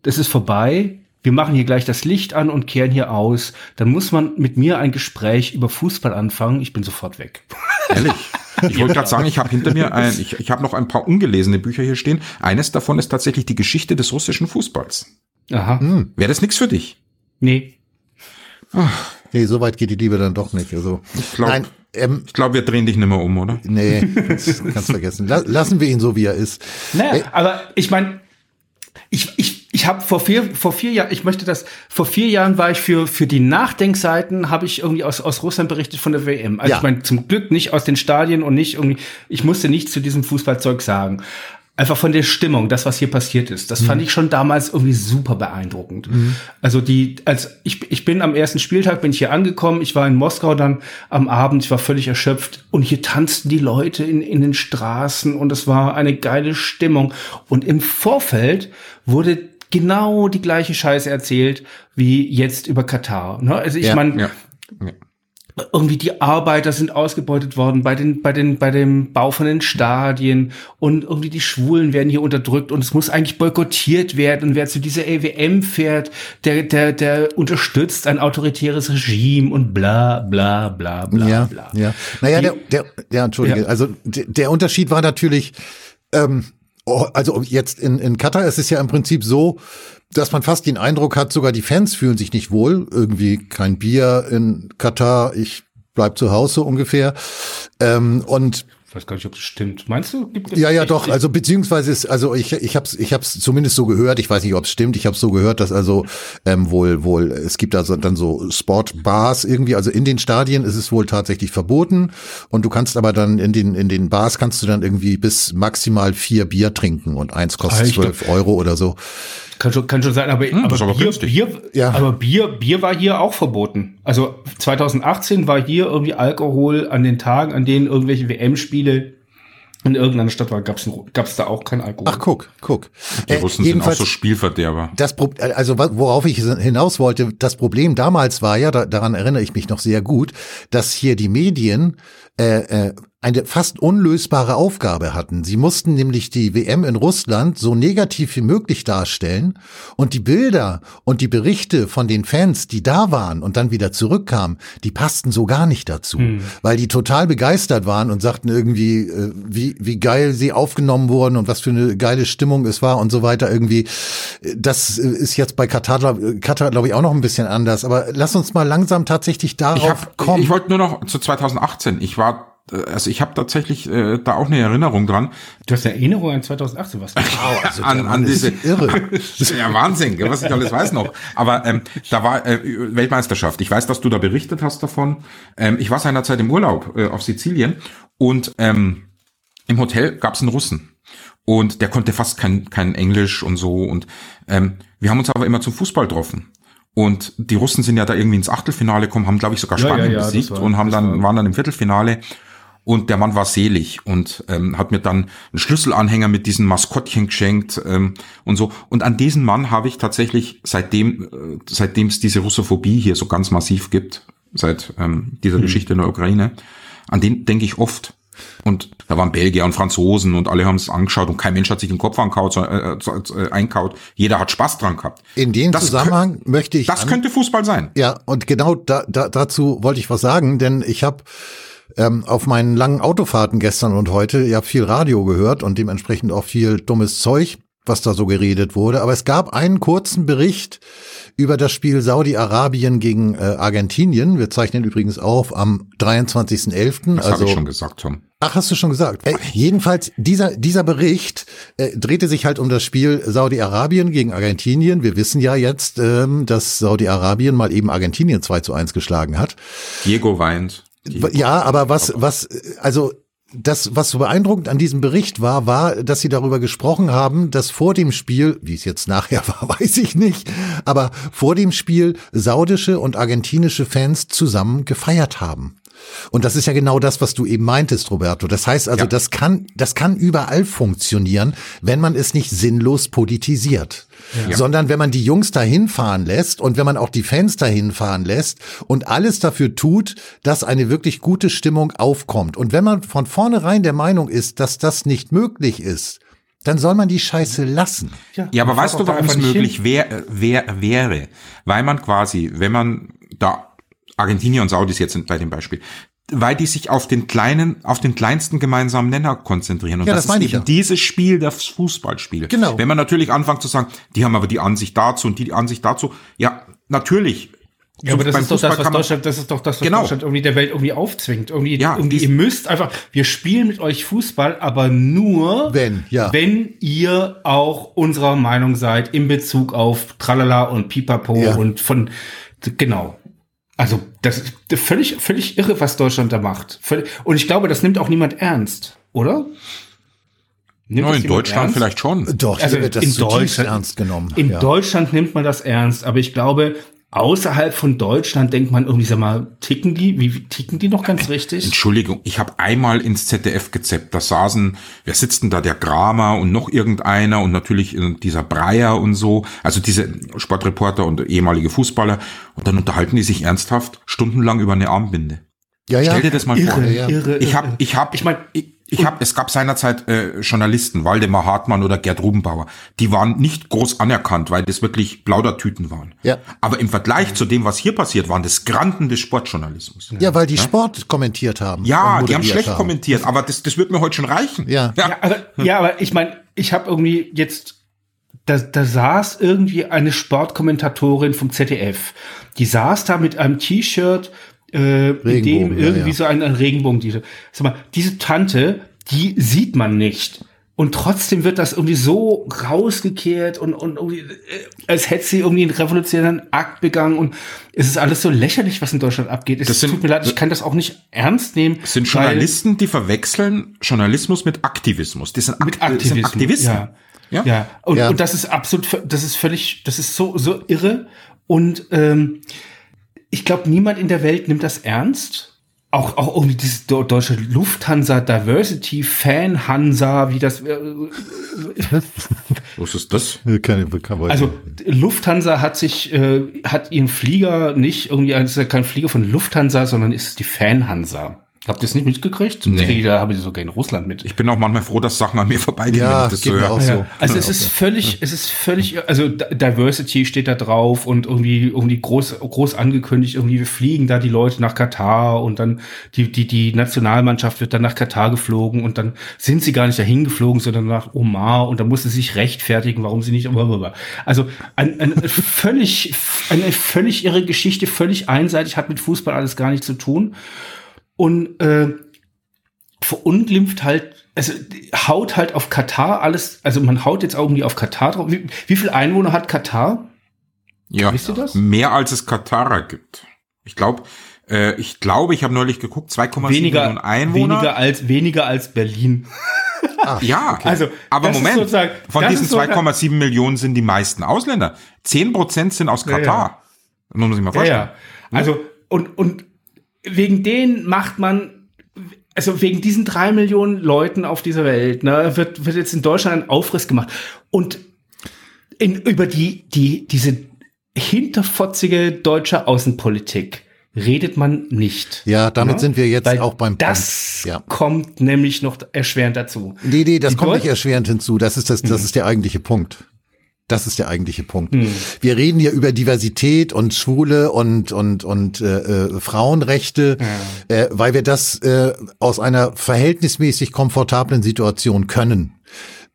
S3: das ist vorbei, wir machen hier gleich das Licht an und kehren hier aus, dann muss man mit mir ein Gespräch über Fußball anfangen, ich bin sofort weg.
S2: Ehrlich? Ich wollte gerade sagen, ich habe hinter mir ein, ich, ich habe noch ein paar ungelesene Bücher hier stehen. Eines davon ist tatsächlich die Geschichte des russischen Fußballs.
S3: Aha.
S2: Hm. Wäre das nichts für dich?
S3: Nee.
S4: Nee, so weit geht die Liebe dann doch nicht. Also,
S2: Ich glaube,
S4: nein, ähm,
S2: ich glaub, wir drehen dich nicht mehr um, oder?
S4: nee, das kannst vergessen. La lassen wir ihn so, wie er ist.
S3: Naja, aber ich meine, ich, ich, ich habe vor vier, vor vier Jahren, ich möchte das, vor vier Jahren war ich für, für die Nachdenkseiten, habe ich irgendwie aus, aus Russland berichtet von der WM. Also
S4: Ja.
S3: ich meine, zum Glück nicht aus den Stadien und nicht irgendwie, ich musste nichts zu diesem Fußballzeug sagen. Einfach von der Stimmung, das, was hier passiert ist. Das fand ich schon damals irgendwie super beeindruckend. Also die, als ich, ich bin am ersten Spieltag, bin ich hier angekommen, ich war in Moskau dann am Abend, ich war völlig erschöpft und hier tanzten die Leute in, in den Straßen und es war eine geile Stimmung. Und im Vorfeld wurde genau die gleiche Scheiße erzählt wie jetzt über Katar. Ne? Also ich
S4: Ja,
S3: meine,
S2: Ja. Ja.
S3: irgendwie die Arbeiter sind ausgebeutet worden bei den bei den bei dem Bau von den Stadien und irgendwie die Schwulen werden hier unterdrückt und es muss eigentlich boykottiert werden und wer zu dieser EWM fährt, der der der unterstützt ein autoritäres Regime und bla bla bla bla
S4: ja,
S3: bla.
S4: ja. Naja,
S3: Die-
S4: der, der, der, Entschuldige,
S3: Ja.
S4: also der, der Unterschied war natürlich, ähm, oh, also jetzt in, in Katar ist es ja im Prinzip so, dass man fast den Eindruck hat, sogar die Fans fühlen sich nicht wohl. Irgendwie kein Bier in Katar, ich bleib zu Hause ungefähr. Ähm, und
S3: Ich weiß gar nicht, ob das stimmt. Meinst du?
S4: Ja, ja, doch. Also beziehungsweise ist, also ich, ich habe es, ich hab's zumindest so gehört. Ich weiß nicht, ob es stimmt. Ich habe so gehört, dass also ähm, wohl, wohl es gibt also dann so Sportbars irgendwie. Also in den Stadien ist es wohl tatsächlich verboten und du kannst aber dann in den in den Bars kannst du dann irgendwie bis maximal vier Bier trinken und eins kostet
S3: Alter.
S4: zwölf Euro oder so.
S3: Kann schon, kann schon sein, aber,
S2: ist
S3: aber,
S2: aber
S3: Bier. Bier,
S4: Ja.
S3: aber Bier, Bier war hier auch verboten. Also 2018 war hier irgendwie Alkohol an den Tagen, an denen irgendwelche WM-Spiele in irgendeiner Stadt war, gab's gab's da auch kein Alkohol.
S4: Ach guck, guck.
S2: Die
S4: Äh,
S2: Russen sind auch so Spielverderber.
S4: Das Pro also worauf ich hinaus wollte, das Problem damals war ja, da, daran erinnere ich mich noch sehr gut, dass hier die Medien äh, äh, eine fast unlösbare Aufgabe hatten. Sie mussten nämlich die WM in Russland so negativ wie möglich darstellen und die Bilder und die Berichte von den Fans, die da waren und dann wieder zurückkamen, die passten so gar nicht dazu, weil die total begeistert waren und sagten irgendwie, äh, wie, wie geil sie aufgenommen wurden und was für eine geile Stimmung es war und so weiter irgendwie. Das äh, ist jetzt bei Katar, glaub- Katar glaube ich, auch noch ein bisschen anders. Aber lass uns mal langsam tatsächlich darauf
S2: Ich, hab,
S4: kommen.
S2: ich wollte nur noch zu 2018. Ich war, äh, also ich habe tatsächlich äh, da auch eine Erinnerung dran.
S3: Du hast eine Erinnerung an 2018, was?
S4: also der
S2: an, an diese
S4: irre.
S2: Das ist ja Wahnsinn, was ich alles weiß noch. Aber ähm, da war äh, Weltmeisterschaft. Ich weiß, dass du da berichtet hast davon. Ähm, ich war seinerzeit im Urlaub äh, auf Sizilien und ähm, im Hotel gab es einen Russen. Und der konnte fast kein, kein Englisch und so. Und ähm, wir haben uns aber immer zum Fußball getroffen. Und die Russen sind ja da irgendwie ins Achtelfinale gekommen, haben, glaube ich, sogar Spanien
S3: ja, ja,
S2: besiegt
S3: war-
S2: und haben dann,
S3: war-
S2: waren dann im Viertelfinale. Und der Mann war selig und ähm, hat mir dann einen Schlüsselanhänger mit diesen Maskottchen geschenkt ähm, und so. Und an diesen Mann habe ich tatsächlich seitdem, äh, seitdem es diese Russophobie hier so ganz massiv gibt, seit ähm, dieser Geschichte in der Ukraine, an den denke ich oft. Und da waren Belgier und Franzosen und alle haben es angeschaut und kein Mensch hat sich den Kopf ankaut, äh, äh, einkaut. Jeder hat Spaß dran gehabt.
S4: In dem
S2: Das
S4: Zusammenhang möchte ich
S2: Das könnte Fußball sein.
S4: Ja, und genau da, da, dazu wollte ich was sagen, denn ich habe ähm, auf meinen langen Autofahrten gestern und heute ja viel Radio gehört und dementsprechend auch viel dummes Zeug, was da so geredet wurde. Aber es gab einen kurzen Bericht über das Spiel Saudi-Arabien gegen äh, Argentinien. Wir zeichnen übrigens auf am 23.11.
S2: Das
S4: Also
S2: habe ich schon gesagt, Tom.
S4: Ach, hast du schon gesagt. Äh, jedenfalls, dieser, dieser Bericht äh, drehte sich halt um das Spiel Saudi-Arabien gegen Argentinien. Wir wissen ja jetzt, ähm, dass Saudi-Arabien mal eben Argentinien 2 zu 1 geschlagen hat.
S2: Diego weint. Diego.
S4: Ja, aber was, was, also das, was so beeindruckend an diesem Bericht war, war, dass sie darüber gesprochen haben, dass vor dem Spiel, wie es jetzt nachher war, weiß ich nicht, aber vor dem Spiel saudische und argentinische Fans zusammen gefeiert haben. Und das ist ja genau das, was du eben meintest, Roberto. Das heißt also,
S2: Ja.
S4: das kann, das kann überall funktionieren, wenn man es nicht sinnlos politisiert. Sondern wenn man die Jungs dahin fahren lässt und wenn man auch die Fans dahin fahren lässt und alles dafür tut, dass eine wirklich gute Stimmung aufkommt. Und wenn man von vornherein der Meinung ist, dass das nicht möglich ist, dann soll man die Scheiße lassen.
S2: Ja, aber weißt du, warum es möglich wär, wär, wäre? Weil man quasi, wenn man da Argentinier und Saudis jetzt sind bei dem Beispiel, weil die sich auf den kleinen, auf den kleinsten gemeinsamen Nenner konzentrieren. Und
S4: Ja,
S2: das,
S4: das meine
S2: ist
S4: ich
S2: eben
S4: ja.
S2: dieses Spiel, das Fußballspiel.
S4: Genau.
S2: Wenn man natürlich anfängt zu sagen, die haben aber die Ansicht dazu und die die Ansicht dazu, ja, natürlich.
S3: Ja, aber das
S2: Beim
S3: ist doch
S2: Fußball
S3: das, was Deutschland, das ist doch das, was
S2: Genau.
S3: Deutschland irgendwie der Welt irgendwie aufzwingt. Irgendwie,
S2: Ja,
S3: irgendwie, ihr müsst einfach, wir spielen mit euch Fußball, aber nur,
S4: Wenn, ja.
S3: wenn ihr auch unserer Meinung seid in Bezug auf Tralala und Pipapo
S4: Ja.
S3: und von, genau. Also, das ist völlig, völlig irre, was Deutschland da macht. Völlig, und ich glaube, das nimmt auch niemand ernst, oder? Nimmt
S2: Ja,
S3: das
S2: in Deutschland
S3: ernst?
S2: vielleicht schon.
S4: Doch,
S3: Also
S4: hier wird das
S3: in Deutschland-
S4: ernst genommen.
S3: In
S4: ja.
S3: Deutschland nimmt man das ernst, aber ich glaube, außerhalb von Deutschland denkt man irgendwie, sag mal, ticken die? Wie, ticken die noch ganz richtig?
S2: Entschuldigung, ich habe einmal ins ZDF gezeppt. Da saßen, wer sitzt denn da? Der Kramer und noch irgendeiner und natürlich äh, dieser Breyer und so. Also diese Sportreporter und ehemalige Fußballer. Und dann unterhalten die sich ernsthaft stundenlang über eine Armbinde.
S4: ja, ja.
S2: Stell dir das mal
S3: Irre,
S2: vor.
S3: irre,
S2: Ich habe, ich habe,
S3: Ich mein-
S2: ich, ich habe, es gab seinerzeit äh, Journalisten, Waldemar Hartmann oder Gerd Rubenbauer, die waren nicht groß anerkannt, weil das wirklich Plaudertüten waren.
S4: Ja.
S2: Aber im Vergleich zu dem, was hier passiert, waren das Granden des Sportjournalismus.
S4: Ja, weil die Sport kommentiert haben.
S2: Ja, die haben schlecht kommentiert, aber das, das wird mir heute schon reichen.
S4: Ja.
S3: Ja, aber, ja, aber ich meine, ich habe irgendwie jetzt, da, da saß irgendwie eine Sportkommentatorin vom ZDF. Die saß da mit einem T-Shirt, äh, in dem
S4: Regenbogen, ja,
S3: irgendwie
S4: ja.
S3: so ein, ein Regenbogen. Diese, sag mal, diese Tante, die sieht man nicht. Und trotzdem wird das irgendwie so rausgekehrt und, und irgendwie, äh, als hätte sie irgendwie einen revolutionären Akt begangen und es ist alles so lächerlich, was in Deutschland abgeht. Es
S2: Das sind-
S3: tut mir leid, ich kann das auch nicht ernst nehmen.
S2: Es sind Journalisten, die verwechseln Journalismus mit Aktivismus. Die sind,
S3: mit
S2: Ak- sind
S3: Aktivismus.
S2: Aktivisten.
S3: Ja.
S2: Ja?
S3: Ja. Und,
S4: Ja.
S3: und das ist absolut, das ist völlig, das ist so, so irre. Und ähm, ich glaube, niemand in der Welt nimmt das ernst. Auch, auch irgendwie dieses deutsche Lufthansa Diversity Fan Hansa, wie das, äh,
S2: Was ist das?
S4: Keine,
S3: also Lufthansa hat sich, äh, hat ihren Flieger nicht irgendwie, es ist ja kein Flieger von Lufthansa, sondern ist die Fan Hansa. Habt ihr es nicht mitgekriegt?
S2: Nee.
S3: Da habe ich sogar in Russland mit.
S2: Ich bin auch manchmal froh, dass Sachen an mir vorbeigehen,
S4: Ja,
S2: wenn ich das
S4: geht
S2: so
S4: mir
S2: höre.
S4: auch
S3: Ja,
S4: so.
S3: also es ist völlig, es ist völlig, also Diversity steht da drauf und irgendwie, irgendwie groß, groß angekündigt, irgendwie wir fliegen da die Leute nach Katar und dann die, die, die Nationalmannschaft wird dann nach Katar geflogen und dann sind sie gar nicht dahin geflogen, sondern nach Omar und dann musste sie sich rechtfertigen, warum sie nicht, also ein, ein völlig, eine völlig irre Geschichte, völlig einseitig, hat mit Fußball alles gar nichts zu tun und, äh, verunglimpft halt, also haut halt auf Katar alles, also man haut jetzt irgendwie auf Katar drauf. Wie, wie viel Einwohner hat Katar?
S2: Ja,
S3: Wisst ihr das?
S2: mehr als es Katarer gibt. Ich glaube, äh, ich glaube, ich habe neulich geguckt, 2,7 Millionen Einwohner.
S3: weniger als, weniger als Berlin.
S2: ja,
S3: Also,
S2: aber Moment, von diesen
S3: ist sozusagen-
S2: 2,7 Millionen sind die meisten Ausländer. 10 Prozent sind aus
S3: Ja,
S2: Katar. Das muss man sich mal
S3: Ja,
S2: vorstellen.
S3: ja. Also, und, und wegen denen macht man, also wegen diesen drei Millionen Leuten auf dieser Welt, ne, wird, wird jetzt in Deutschland ein Aufriss gemacht. Und in, über die, die, diese hinterfotzige deutsche Außenpolitik redet man nicht.
S4: Ja, damit
S3: Ne?
S4: sind wir jetzt
S3: Weil
S4: auch beim
S3: Das
S4: Punkt. Ja.
S3: kommt nämlich noch erschwerend dazu.
S4: Nee, nee, das
S3: Die
S4: kommt
S3: Deut-
S4: nicht erschwerend hinzu. Das ist das, das
S3: Hm.
S4: ist der eigentliche Punkt. Das ist der eigentliche Punkt.
S3: Hm.
S4: Wir reden hier über Diversität und Schwule und und und äh, äh, Frauenrechte, äh, weil wir das äh, aus einer verhältnismäßig komfortablen Situation können.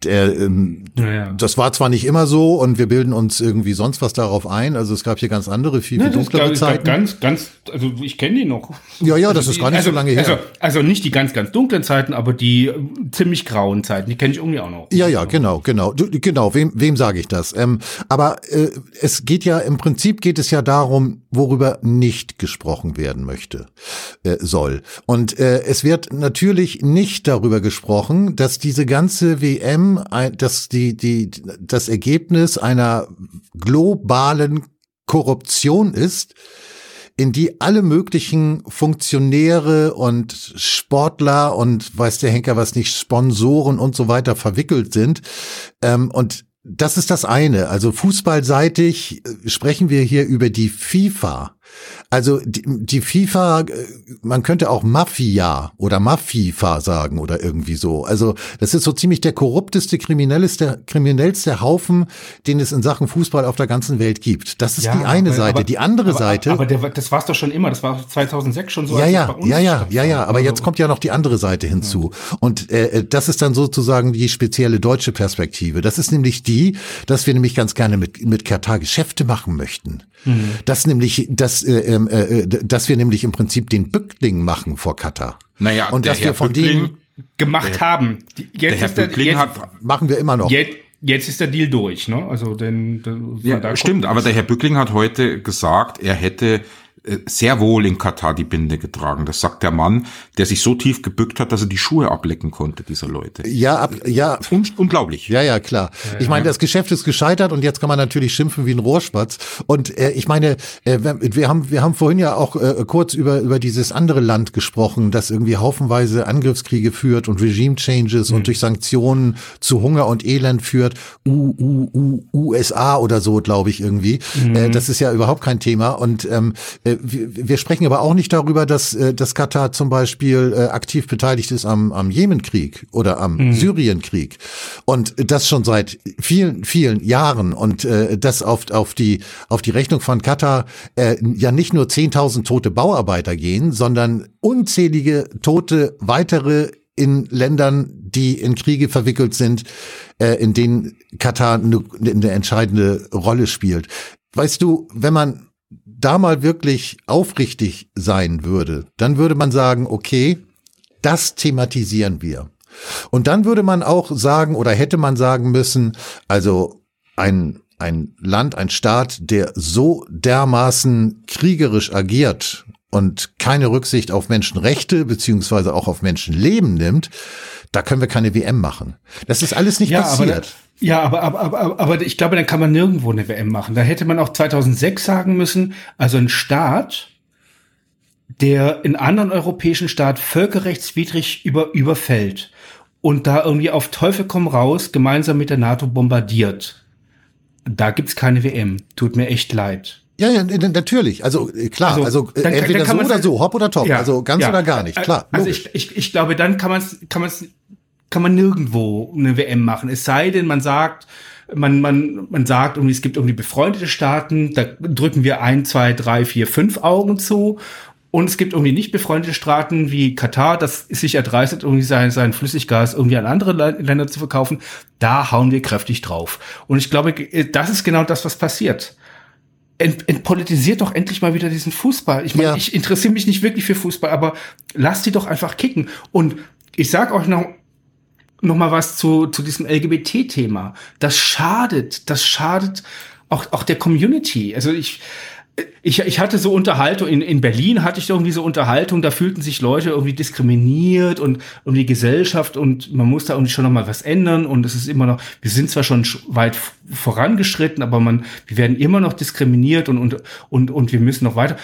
S4: Der, ähm,
S3: Ja, ja.
S4: das war zwar nicht immer so und wir bilden uns irgendwie sonst was darauf ein. Also es gab hier ganz andere, viel, viel
S3: Ne, ist
S4: dunklere
S3: ganz,
S4: Zeiten.
S3: ganz, ganz, also ich kenne die noch.
S4: Ja, ja, das ist gar nicht
S3: also,
S4: so lange her.
S3: Also, also nicht die ganz, ganz dunklen Zeiten, aber die äh, ziemlich grauen Zeiten, die kenne ich irgendwie auch noch.
S4: Ja, ja, genau, genau, genau. Wem, wem sage ich das? Ähm, aber äh, es geht ja im Prinzip geht es ja darum, worüber nicht gesprochen werden möchte äh, soll. Und äh, es wird natürlich nicht darüber gesprochen, dass diese ganze WM, ein, dass die die das Ergebnis einer globalen Korruption ist, in die alle möglichen Funktionäre und Sportler und weiß der Henker was nicht, Sponsoren und so weiter verwickelt sind. Ähm, und das ist das eine. Also fußballseitig äh, sprechen wir hier über die FIFA. Also die, die FIFA, äh, man könnte auch Mafia oder Mafifa sagen oder irgendwie so. Also das ist so ziemlich der korrupteste, kriminellste, kriminellste Haufen, den es in Sachen Fußball auf der ganzen Welt gibt. Das ist ja, die eine aber, Seite. Aber, die andere
S3: aber,
S4: Seite.
S3: Aber der, das war es doch schon immer. Das war 2006 schon so.
S4: Ja, ja, ja, ja, ja, ja. Aber jetzt kommt ja noch die andere Seite hinzu. Ja. Und äh, äh, das ist dann sozusagen die spezielle deutsche Perspektive. Das ist nämlich die, dass wir nämlich ganz gerne mit mit Katar Geschäfte machen möchten. Mhm. Das nämlich, dass, äh, ähm, äh, äh, dass wir nämlich im Prinzip den Bückling machen vor Katar.
S2: Naja,
S4: und dass wir von denen
S3: gemacht der, haben.
S2: Jetzt der Herr Bückling jetzt,
S4: hat, machen wir immer noch.
S3: Jetzt, jetzt ist der Deal durch, ne? Also denn,
S2: denn ja, stimmt. Aber der Herr Bückling hat heute gesagt, er hätte sehr wohl in Katar die Binde getragen. Das sagt der Mann, der sich so tief gebückt hat, dass er die Schuhe ablecken konnte, dieser Leute.
S4: Ja, ab, ja.
S2: Un unglaublich.
S4: Ja, ja, klar. Ich meine, das Geschäft ist gescheitert und jetzt kann man natürlich schimpfen wie ein Rohrspatz. Und äh, ich meine, äh, wir haben wir haben vorhin ja auch äh, kurz über über dieses andere Land gesprochen, das irgendwie haufenweise Angriffskriege führt und Regime Changes mhm. und durch Sanktionen zu Hunger und Elend führt. U, U, U, USA oder so, glaube ich irgendwie. Mhm. Äh, das ist ja überhaupt kein Thema und ähm, äh, wir, wir sprechen aber auch nicht darüber, dass, äh, dass Katar zum Beispiel äh, aktiv beteiligt ist am, am Jemenkrieg oder am mhm. Syrienkrieg. Und das schon seit vielen, vielen Jahren. Und äh, das auf, auf, die, auf die Rechnung von Katar äh, ja nicht nur 10.000 tote Bauarbeiter gehen, sondern unzählige tote weitere in Ländern, die in Kriege verwickelt sind, äh, in denen Katar eine, eine entscheidende Rolle spielt. Weißt du, wenn man da mal wirklich aufrichtig sein würde, dann würde man sagen, okay, das thematisieren wir. Und dann würde man auch sagen oder hätte man sagen müssen, also ein, ein Land, ein Staat, der so dermaßen kriegerisch agiert und keine Rücksicht auf Menschenrechte beziehungsweise auch auf Menschenleben nimmt, da können wir keine WM machen. Das ist alles nicht ja, passiert.
S3: Ja, aber, aber, aber, aber ich glaube, dann kann man nirgendwo eine WM machen. Da hätte man auch 2006 sagen müssen, also ein Staat, der in anderen europäischen Staat völkerrechtswidrig über, überfällt und da irgendwie auf Teufel komm raus gemeinsam mit der NATO bombardiert. Da gibt's keine WM. Tut mir echt leid.
S4: Ja, ja, natürlich. Also äh, klar, also, also dann, entweder dann so oder so, hopp oder top. Ja, also ganz ja, oder gar nicht, klar.
S3: Also ich, ich, ich glaube, dann kann man es kann man's kann man nirgendwo eine WM machen. Es sei denn, man sagt, man, man, man sagt irgendwie, es gibt irgendwie befreundete Staaten, da drücken wir ein, zwei, drei, vier, fünf Augen zu. Und es gibt irgendwie nicht befreundete Staaten wie Katar, das sich erdreistet, irgendwie sein, sein Flüssiggas irgendwie an andere Länder zu verkaufen. Da hauen wir kräftig drauf. Und ich glaube, das ist genau das, was passiert. Ent, entpolitisiert doch endlich mal wieder diesen Fußball. Ich meine, ja. ich interessiere mich nicht wirklich für Fußball, aber lasst die doch einfach kicken. Und ich sag euch noch, noch mal was zu, zu diesem LGBT-Thema. Das schadet, das schadet auch, auch der Community. Also ich, ich, ich hatte so Unterhaltung, in, in Berlin hatte ich irgendwie so Unterhaltung, da fühlten sich Leute irgendwie diskriminiert und um die Gesellschaft und man muss da irgendwie schon noch mal was ändern und es ist immer noch, wir sind zwar schon weit vorangeschritten, aber man, wir werden immer noch diskriminiert und, und, und, und wir müssen noch weiter.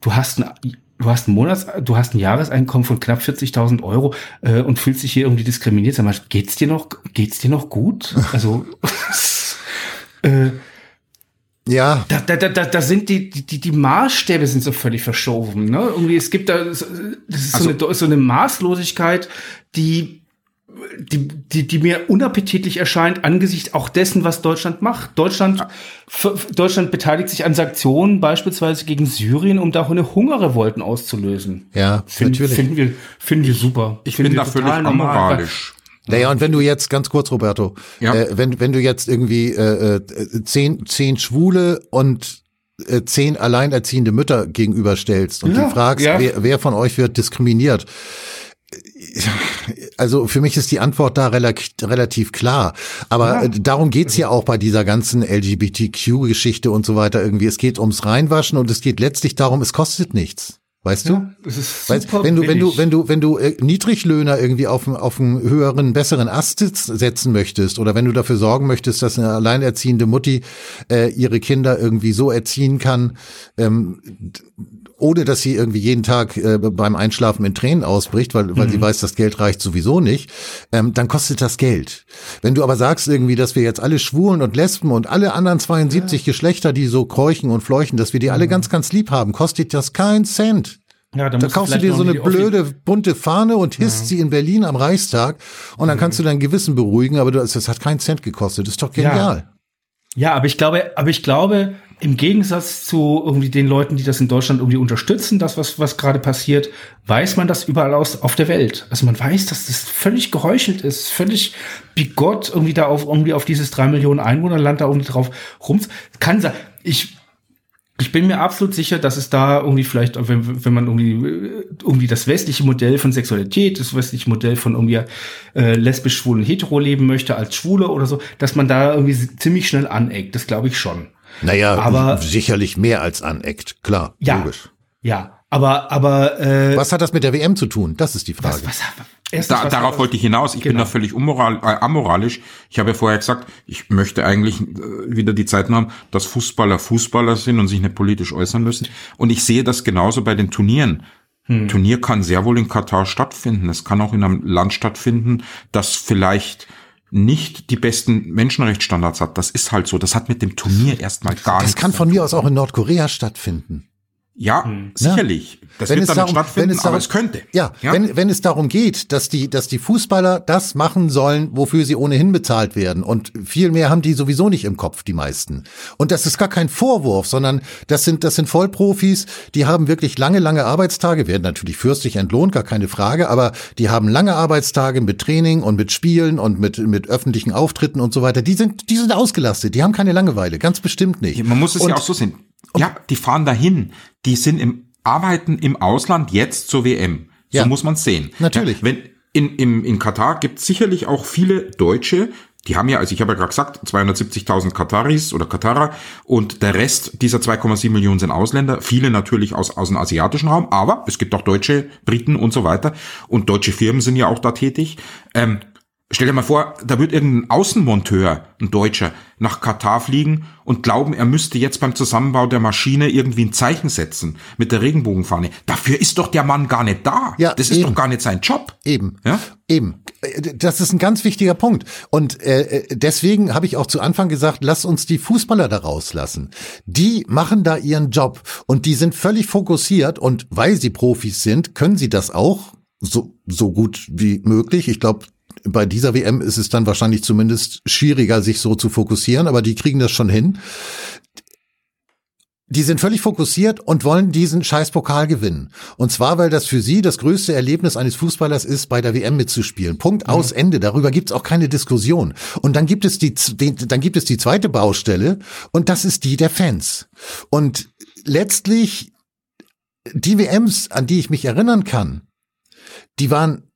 S3: Du hast ein du hast ein Monats, du hast ein Jahreseinkommen von knapp 40.000 Euro äh, und fühlst dich hier irgendwie diskriminiert. Sag mal, geht's dir noch, geht's dir noch gut? Also, äh, ja. Da, da, da, da sind die, die, die Maßstäbe sind so völlig verschoben. Ne? Irgendwie, es gibt da, das ist so, also, eine, so eine Maßlosigkeit, die die, die, die mir unappetitlich erscheint angesichts auch dessen, was Deutschland macht. Deutschland, ja. Deutschland beteiligt sich an Sanktionen, beispielsweise gegen Syrien, um da eine Hungerrevolten auszulösen.
S4: Ja,
S3: Find, natürlich. Finden wir, finden wir super.
S2: Ich bin da völlig amoralisch.
S4: Naja, und wenn du jetzt, ganz kurz, Roberto, ja. äh, wenn, wenn du jetzt irgendwie äh, äh, zehn, zehn Schwule und äh, zehn alleinerziehende Mütter gegenüberstellst und ja, die fragst, ja. wer, wer von euch wird diskriminiert, also für mich ist die Antwort da relativ klar. Aber ja. darum geht's ja auch bei dieser ganzen LGBTQ-Geschichte und so weiter irgendwie. Es geht ums Reinwaschen und es geht letztlich darum, es kostet nichts. Weißt du? Ja,
S3: das ist
S4: weißt, wenn du, wenn du, wenn du, wenn du äh, Niedriglöhner irgendwie auf, auf einen höheren, besseren Ast setzen möchtest oder wenn du dafür sorgen möchtest, dass eine alleinerziehende Mutti äh, ihre Kinder irgendwie so erziehen kann, ähm, ohne dass sie irgendwie jeden Tag äh, beim Einschlafen in Tränen ausbricht, weil, weil mhm. sie weiß, das Geld reicht sowieso nicht, ähm, dann kostet das Geld. Wenn du aber sagst irgendwie, dass wir jetzt alle Schwulen und Lesben und alle anderen 72 ja. Geschlechter, die so kräuchen und fleuchen, dass wir die alle mhm. ganz, ganz lieb haben, kostet das kein Cent. Ja, da kaufst du dir so eine blöde bunte Fahne und hisst ja. sie in Berlin am Reichstag und dann kannst du dein Gewissen beruhigen, aber das, das hat keinen Cent gekostet. Das ist doch genial.
S3: Ja. ja, aber ich glaube, aber ich glaube, im Gegensatz zu irgendwie den Leuten, die das in Deutschland irgendwie unterstützen, das, was, was gerade passiert, weiß man das überall aus auf der Welt. Also man weiß, dass das völlig geheuchelt ist, völlig bigott irgendwie da auf, irgendwie auf dieses drei Millionen Einwohnerland da irgendwie drauf rum. Kann sein. Ich, ich bin mir absolut sicher, dass es da irgendwie vielleicht, wenn, wenn man irgendwie, irgendwie das westliche Modell von Sexualität, das westliche Modell von irgendwie äh, lesbisch, schwul und hetero leben möchte als Schwule oder so, dass man da irgendwie ziemlich schnell aneckt. Das glaube ich schon.
S4: Naja, aber sicherlich mehr als aneckt, klar,
S3: ja,
S4: logisch.
S3: Ja, aber, aber
S4: äh, Was hat das mit der WM zu tun? Das ist die Frage.
S2: Was, was, Erstens, da, darauf wollte ich hinaus. Ich genau. bin da völlig unmoral, äh, amoralisch. Ich habe ja vorher gesagt, ich möchte eigentlich äh, wieder die Zeiten haben, dass Fußballer Fußballer sind und sich nicht politisch äußern müssen. Und ich sehe das genauso bei den Turnieren. Hm. Turnier kann sehr wohl in Katar stattfinden. Es kann auch in einem Land stattfinden, das vielleicht nicht die besten Menschenrechtsstandards hat. Das ist halt so. Das hat mit dem Turnier erstmal gar
S4: nichts. Das kann von mir aus auch in Nordkorea stattfinden.
S2: Ja, hm. sicherlich. Das wenn wird dann darum, stattfinden, wenn es darum, aber es könnte.
S4: Ja, ja, Wenn, wenn es darum geht, dass die, dass die Fußballer das machen sollen, wofür sie ohnehin bezahlt werden. Und viel mehr haben die sowieso nicht im Kopf, die meisten. Und das ist gar kein Vorwurf, sondern das sind, das sind Vollprofis, die haben wirklich lange, lange Arbeitstage, werden natürlich fürstlich entlohnt, gar keine Frage, aber die haben lange Arbeitstage mit Training und mit Spielen und mit, mit öffentlichen Auftritten und so weiter. Die sind, die sind ausgelastet, die haben keine Langeweile, ganz bestimmt nicht.
S2: Man muss es und, ja auch so sehen ja, die fahren dahin. Die sind im Arbeiten im Ausland jetzt zur WM. So ja, muss man sehen.
S4: Natürlich.
S2: Ja, wenn in, im, in Katar gibt es sicherlich auch viele Deutsche, die haben ja, also ich habe ja gerade gesagt, 270.000 Kataris oder Katarer und der Rest dieser 2,7 Millionen sind Ausländer, viele natürlich aus, aus dem asiatischen Raum, aber es gibt auch Deutsche, Briten und so weiter und deutsche Firmen sind ja auch da tätig. Ähm, Stell dir mal vor, da wird irgendein Außenmonteur, ein Deutscher, nach Katar fliegen und glauben, er müsste jetzt beim Zusammenbau der Maschine irgendwie ein Zeichen setzen mit der Regenbogenfahne. Dafür ist doch der Mann gar nicht da. Ja, das ist eben. doch gar nicht sein Job.
S4: Eben. Ja? Eben. Das ist ein ganz wichtiger Punkt. Und äh, deswegen habe ich auch zu Anfang gesagt, lass uns die Fußballer da rauslassen. Die machen da ihren Job und die sind völlig fokussiert und weil sie Profis sind, können sie das auch so, so gut wie möglich. Ich glaube, bei dieser WM ist es dann wahrscheinlich zumindest schwieriger, sich so zu fokussieren, aber die kriegen das schon hin. Die sind völlig fokussiert und wollen diesen scheiß Pokal gewinnen. Und zwar, weil das für sie das größte Erlebnis eines Fußballers ist, bei der WM mitzuspielen. Punkt aus ja. Ende. Darüber gibt's auch keine Diskussion. Und dann gibt es die, dann gibt es die zweite Baustelle und das ist die der Fans. Und letztlich die WMs, an die ich mich erinnern kann, die waren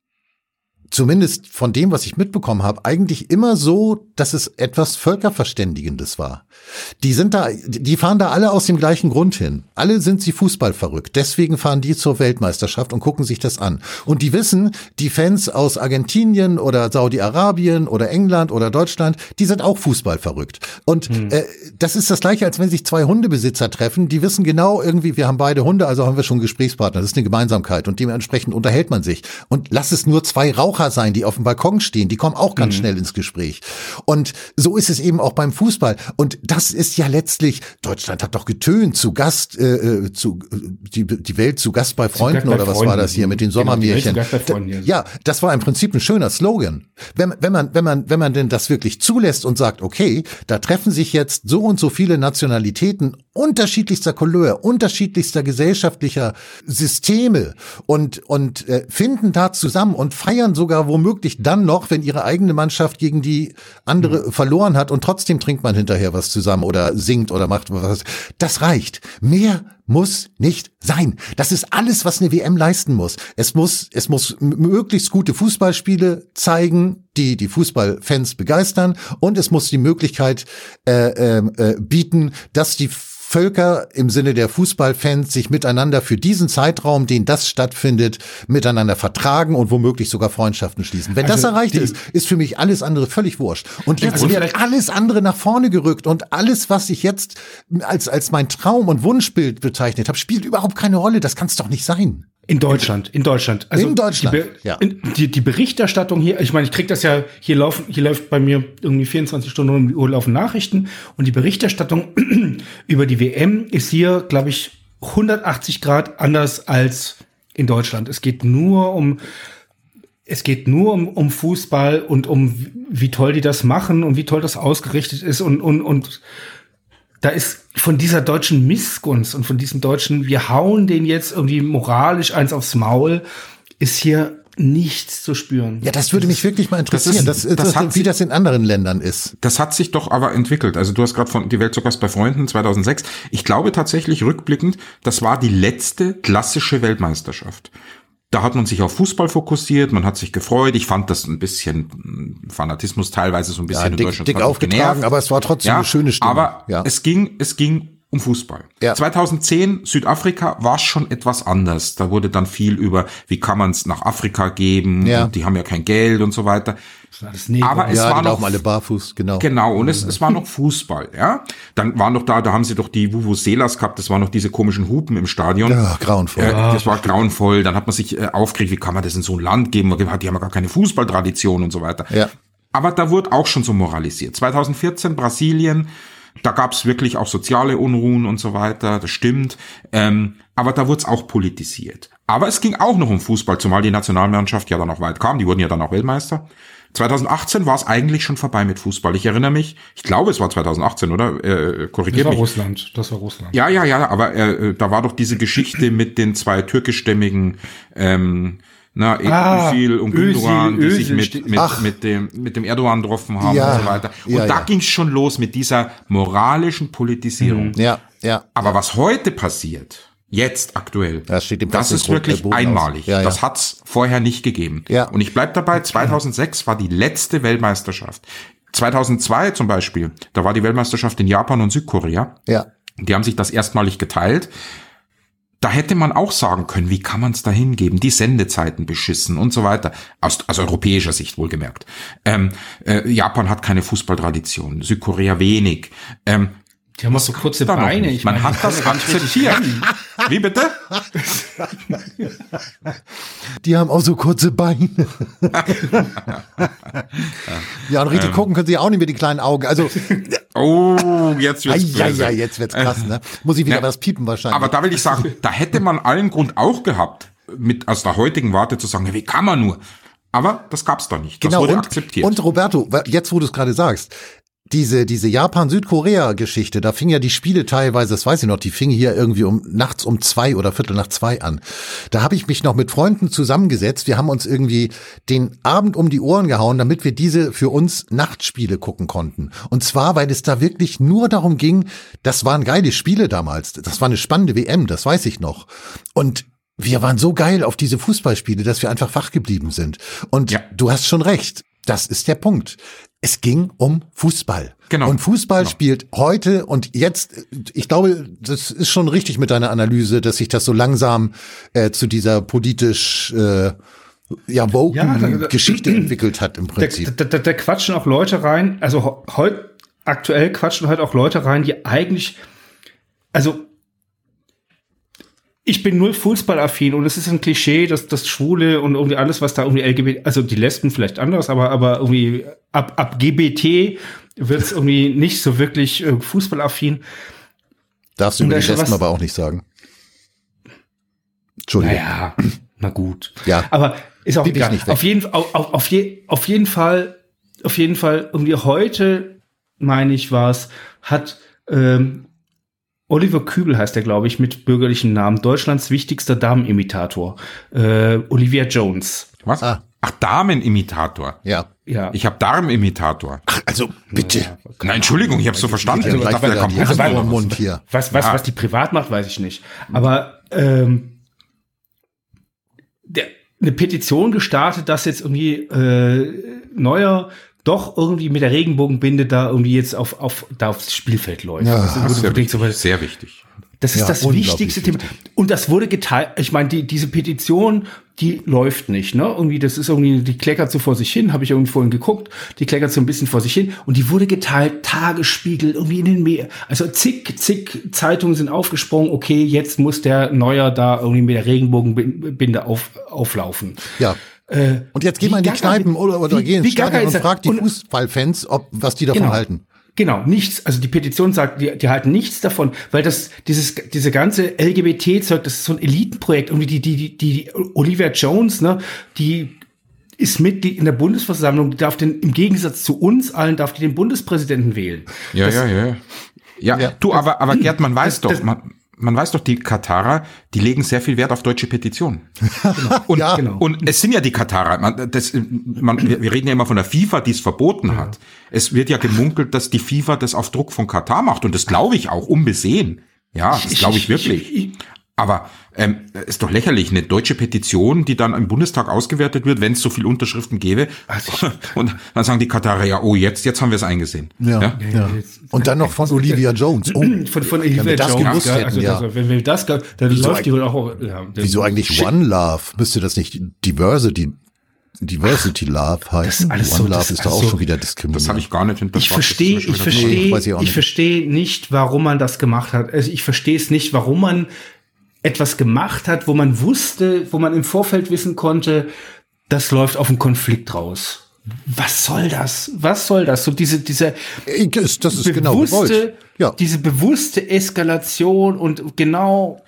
S4: zumindest von dem, was ich mitbekommen habe, eigentlich immer so, dass es etwas Völkerverständigendes war. Die sind da, die fahren da alle aus dem gleichen Grund hin. Alle sind sie Fußball verrückt. Deswegen fahren die zur Weltmeisterschaft und gucken sich das an. Und die wissen, die Fans aus Argentinien oder Saudi-Arabien oder England oder Deutschland, die sind auch Fußball verrückt. Und hm. äh, das ist das gleiche, als wenn sich zwei Hundebesitzer treffen. Die wissen genau irgendwie, wir haben beide Hunde, also haben wir schon Gesprächspartner. Das ist eine Gemeinsamkeit und dementsprechend unterhält man sich. Und lass es nur zwei Raucher sein, die auf dem Balkon stehen. Die kommen auch ganz hm. schnell ins Gespräch. Und so ist es eben auch beim Fußball. Und das ist ja letztlich, Deutschland hat doch getönt zu Gast, äh, äh zu die, die Welt zu Gast bei Freunden oder was Freunden. war das hier mit den genau, Sommermärchen? Genau, ja, das war im Prinzip ein schöner Slogan. Wenn, wenn man, wenn man, wenn man denn das wirklich zulässt und sagt, okay, da treffen sich jetzt so und so viele Nationalitäten unterschiedlichster Couleur, unterschiedlichster gesellschaftlicher Systeme und, und äh, finden da zusammen und feiern sogar womöglich dann noch, wenn ihre eigene Mannschaft gegen die andere mhm. verloren hat und trotzdem trinkt man hinterher was zusammen oder singt oder macht was. Das reicht. Mehr muss nicht sein. Das ist alles, was eine WM leisten muss. Es muss, es muss möglichst gute Fußballspiele zeigen, die die Fußballfans begeistern und es muss die Möglichkeit äh, äh, äh bieten, dass die Völker im Sinne der Fußballfans sich miteinander für diesen Zeitraum, den das stattfindet, miteinander vertragen und womöglich sogar Freundschaften schließen. Wenn das
S3: Also
S4: erreicht
S3: die-
S4: ist, ist für mich alles andere völlig wurscht. Und jetzt
S3: Also
S4: wird alles andere nach vorne gerückt und alles, was ich jetzt als, als mein Traum und Wunschbild bezeichnet habe, spielt überhaupt keine Rolle. Das kann es doch nicht sein.
S3: In Deutschland, in Deutschland. Also
S4: In Deutschland,
S3: Die,
S4: ja.
S3: die, die Berichterstattung hier, ich meine, ich krieg das ja, hier laufen, hier läuft bei mir irgendwie 24 Stunden um die Uhr laufen Nachrichten und die Berichterstattung über die WM ist hier, glaube ich, 180 Grad anders als in Deutschland. Es geht nur um, es geht nur um, um Fußball und um wie- wie toll die das machen und wie toll das ausgerichtet ist und, und, und da ist von dieser deutschen Missgunst und von diesem deutschen, wir hauen den jetzt irgendwie moralisch eins aufs Maul, ist hier nichts zu spüren.
S4: Ja, das würde mich wirklich mal interessieren, das ist,
S2: das
S4: das
S2: hat
S4: wie das in anderen Ländern ist.
S2: Das hat sich doch aber entwickelt. Also du hast gerade von Die Welt Zuckers bei Freunden 2006. Ich glaube tatsächlich rückblickend, das war die letzte klassische Weltmeisterschaft. Da hat man sich auf Fußball fokussiert, man hat sich gefreut. Ich fand das ein bisschen mm, Fanatismus teilweise so ein bisschen
S4: Ja,
S2: in
S4: dick-
S2: Deutschland.
S4: dick aufgetragen,
S2: genervt.
S4: aber es war trotzdem
S2: ja,
S4: eine schöne Stimmung.
S2: Aber
S4: Ja.
S2: es ging, es ging um Fußball.
S4: Ja.
S2: 2010 Südafrika war schon etwas anders. Da wurde dann viel über, wie kann man es nach Afrika geben?
S4: Ja.
S2: Und die haben ja kein Geld und so weiter.
S3: Das war das Neger.
S2: Aber es
S4: ja,
S2: war
S4: die
S2: noch
S4: laufen alle barfuß, genau.
S2: Genau, und es, es war noch Fußball, ja. Dann war noch da, da haben sie doch die Vuvuzelas gehabt, das waren noch diese komischen Hupen im Stadion.
S4: Ja, grauenvoll.
S2: Äh, das war grauenvoll. Dann hat man sich äh, aufgeregt, wie kann man das in so ein Land geben? Die haben ja gar keine Fußballtradition und so weiter.
S4: Ja.
S2: Aber da wurde auch schon so moralisiert. 2014 Brasilien, da gab es wirklich auch soziale Unruhen und so weiter, das stimmt. Ähm, aber da wurde es auch politisiert. Aber es ging auch noch um Fußball, zumal die Nationalmannschaft ja dann auch weit kam. Die wurden ja dann auch Weltmeister. 2018 war es eigentlich schon vorbei mit Fußball. Ich erinnere mich, ich glaube, es war 2018, oder? Äh,
S3: das
S2: korrigiert
S3: war
S2: mich.
S3: Russland. Das war Russland.
S2: Ja, ja, ja, aber äh, da war doch diese Geschichte mit den zwei türkischstämmigen ähm, na,
S3: Ah,
S2: Özil und
S3: Özil,
S2: Gündogan, die sich mit, mit,
S4: Ach.
S2: mit, dem, mit dem Erdogan getroffen haben
S4: Ja,
S2: und so weiter. Und
S4: ja,
S2: da
S4: ja.
S2: ging es schon los mit dieser moralischen Politisierung.
S4: Ja, ja.
S2: Aber was heute passiert, jetzt aktuell,
S4: Das steht dem
S2: das ist wirklich einmalig.
S4: Ja, ja.
S2: Das hat's vorher nicht gegeben.
S4: Ja.
S2: Und ich bleib dabei, 2006 war die letzte Weltmeisterschaft. 2002 zum Beispiel, da war die Weltmeisterschaft in Japan und Südkorea.
S4: Ja.
S2: Die haben sich das erstmalig geteilt. Da hätte man auch sagen können, wie kann man es da hingeben? Die Sendezeiten beschissen und so weiter. Aus, aus europäischer Sicht wohlgemerkt. Ähm, äh, Japan hat keine Fußballtradition, Südkorea wenig. Ähm,
S3: Die haben auch so kurze Beine. Ich
S2: man
S3: meine,
S2: hat das
S3: ja
S2: akzeptiert. Wie bitte?
S4: Die haben auch so kurze Beine. ja, und
S2: Ähm.
S4: richtig gucken können sie auch nicht mit den kleinen Augen. Also,
S2: Oh, jetzt
S4: ja,
S2: wird's
S4: ja,
S2: böse.
S4: ja, jetzt wird's krass, ne? Muss ich wieder
S2: Ja.
S4: was piepen wahrscheinlich.
S2: Aber da will ich sagen, da hätte man allen Grund auch gehabt, mit aus der heutigen Warte zu sagen, wie kann man nur? Aber das gab's da nicht. Das
S4: genau,
S2: wurde
S4: und,
S2: akzeptiert.
S4: und Roberto, jetzt wo du es gerade sagst, diese, diese Japan-Südkorea-Geschichte, da fing ja die Spiele teilweise, das weiß ich noch, die fingen hier irgendwie um nachts um zwei oder Viertel nach zwei an. Da habe ich mich noch mit Freunden zusammengesetzt. Wir haben uns irgendwie den Abend um die Ohren gehauen, damit wir diese für uns Nachtspiele gucken konnten. Und zwar, weil es da wirklich nur darum ging, das waren geile Spiele damals. Das war eine spannende WM, das weiß ich noch. Und wir waren so geil auf diese Fußballspiele, dass wir einfach wach geblieben sind. Und
S2: Ja.
S4: du hast schon recht. Das ist der Punkt. Es ging um Fußball.
S2: Genau.
S4: Und Fußball spielt heute und jetzt, ich glaube, das ist schon richtig mit deiner Analyse, dass sich das so langsam äh, zu dieser politisch äh, ja, woken
S3: Ja, da- da-
S4: Geschichte entwickelt hat im Prinzip.
S3: da, da, da quatschen auch Leute rein, also heute, aktuell quatschen heute auch Leute rein, die eigentlich, also ich bin null Fußballaffin und es ist ein Klischee, dass das Schwule und irgendwie alles, was da irgendwie LGBT, also die Lesben vielleicht anders, aber, aber irgendwie ab, ab GBT wird es irgendwie nicht so wirklich äh, fußballaffin.
S4: Darfst du über die Lesben aber auch nicht sagen. Entschuldigung.
S3: Naja, na gut.
S4: Ja.
S3: Aber ist auch egal.
S4: nicht weg.
S3: Auf jeden, auf, auf, auf, je, auf jeden Fall, auf jeden Fall, irgendwie heute, meine ich, war es, hat ähm, Oliver Kübel heißt er, glaube ich, mit bürgerlichen Namen, Deutschlands wichtigster Damenimitator. Äh, Olivia Jones.
S2: Was?
S4: Ah.
S2: Ach, Damenimitator.
S4: Ja.
S3: Ja.
S2: Ich habe Darmimitator.
S4: Also bitte.
S2: Nein, Entschuldigung, ich habe so verstanden.
S4: Ja,
S2: Ich dachte, der kommt dem Mund.
S4: Mund hier.
S3: Was, was,
S2: Ja.
S3: was die privat macht, weiß ich nicht. Aber ähm, der, eine Petition gestartet, dass jetzt irgendwie äh, neuer doch irgendwie mit der Regenbogenbinde da irgendwie jetzt auf, auf, da aufs Spielfeld läuft.
S4: Ja,
S2: Das ist sehr wichtig. Sehr wichtig.
S3: das ist
S4: Ja,
S3: das wichtigste Thema.
S4: wichtig.
S3: Und das wurde geteilt. Ich meine, die, diese Petition, die läuft nicht, ne? Irgendwie, das ist irgendwie, die kleckert so vor sich hin, habe ich irgendwie vorhin geguckt, die kleckert so ein bisschen vor sich hin und die wurde geteilt, Tagesspiegel, irgendwie in den Meer. Also zig, zig Zeitungen sind aufgesprungen, okay, jetzt muss der Neuer da irgendwie mit der Regenbogenbinde auf, auflaufen.
S4: Ja.
S3: Äh,
S4: Und jetzt geh mal in die Kneipen oder, oder
S3: wie-
S4: geh ins Stadion und frag die
S3: Und-
S4: Fußballfans, ob, was die davon
S3: Genau.
S4: halten.
S3: Genau, nichts. Also die Petition sagt, die, die halten nichts davon, weil das, dieses, diese ganze LGBT-Zeug, das ist so ein Elitenprojekt. Irgendwie die, die, die, die Olivia Jones, ne, die ist Mitglied in der Bundesversammlung, die darf den, im Gegensatz zu uns allen, darf die den Bundespräsidenten wählen.
S2: Ja,
S3: Das-
S2: ja, ja, ja. Ja,
S4: Ja.
S2: du, aber, aber Gerd, man weiß
S3: Das-
S2: doch, man, man weiß doch, die Katarer, die legen sehr viel Wert auf deutsche Petitionen. Und,
S4: Ja.
S3: Genau.
S2: und es sind ja die Katarer. Man, das, man, wir reden ja immer von der FIFA, die es verboten hat. Es wird ja gemunkelt, dass die FIFA das auf Druck von Katar macht. Und das glaube ich auch, unbesehen. Ja, das glaube ich wirklich.
S3: ich-
S2: Aber ähm, ist doch lächerlich, eine deutsche Petition, die dann im Bundestag ausgewertet wird, wenn es so viele Unterschriften gäbe.
S3: Also
S2: und dann sagen die Katarer, ja, oh, jetzt, jetzt haben wir es eingesehen.
S4: Ja, ja. Und dann noch von Olivia Jones. Oh,
S3: Von, von
S4: Wenn wir
S3: Olivia
S4: das
S3: Jones,
S4: gewusst
S3: ja,
S4: hätten,
S3: also
S4: ja.
S3: das, wenn wir das, dann
S4: Wieso
S3: läuft die wohl auch. Ja, das-
S4: wieso eigentlich One Love? Müsste das nicht Diversity, Diversity Love heißen?
S3: alles
S4: One
S3: so-
S4: Love
S3: das
S4: ist
S3: ist
S4: doch auch
S3: alles
S4: schon wieder
S2: Das
S4: diskriminierend.
S2: habe ich gar nicht hinterfragt.
S3: Ich
S2: Das
S3: verstehe, ich verstehe,
S4: ich
S3: ich
S4: nicht.
S3: verstehe nicht, warum man das gemacht hat. Also ich verstehe es nicht, warum man etwas gemacht hat, wo man wusste, wo man im Vorfeld wissen konnte, das läuft auf einen Konflikt raus. Was soll das? Was soll das? So diese, diese
S4: Äh, Das das ist genau
S3: bewusste,
S4: gewollt. Ja.
S3: diese bewusste Eskalation und genau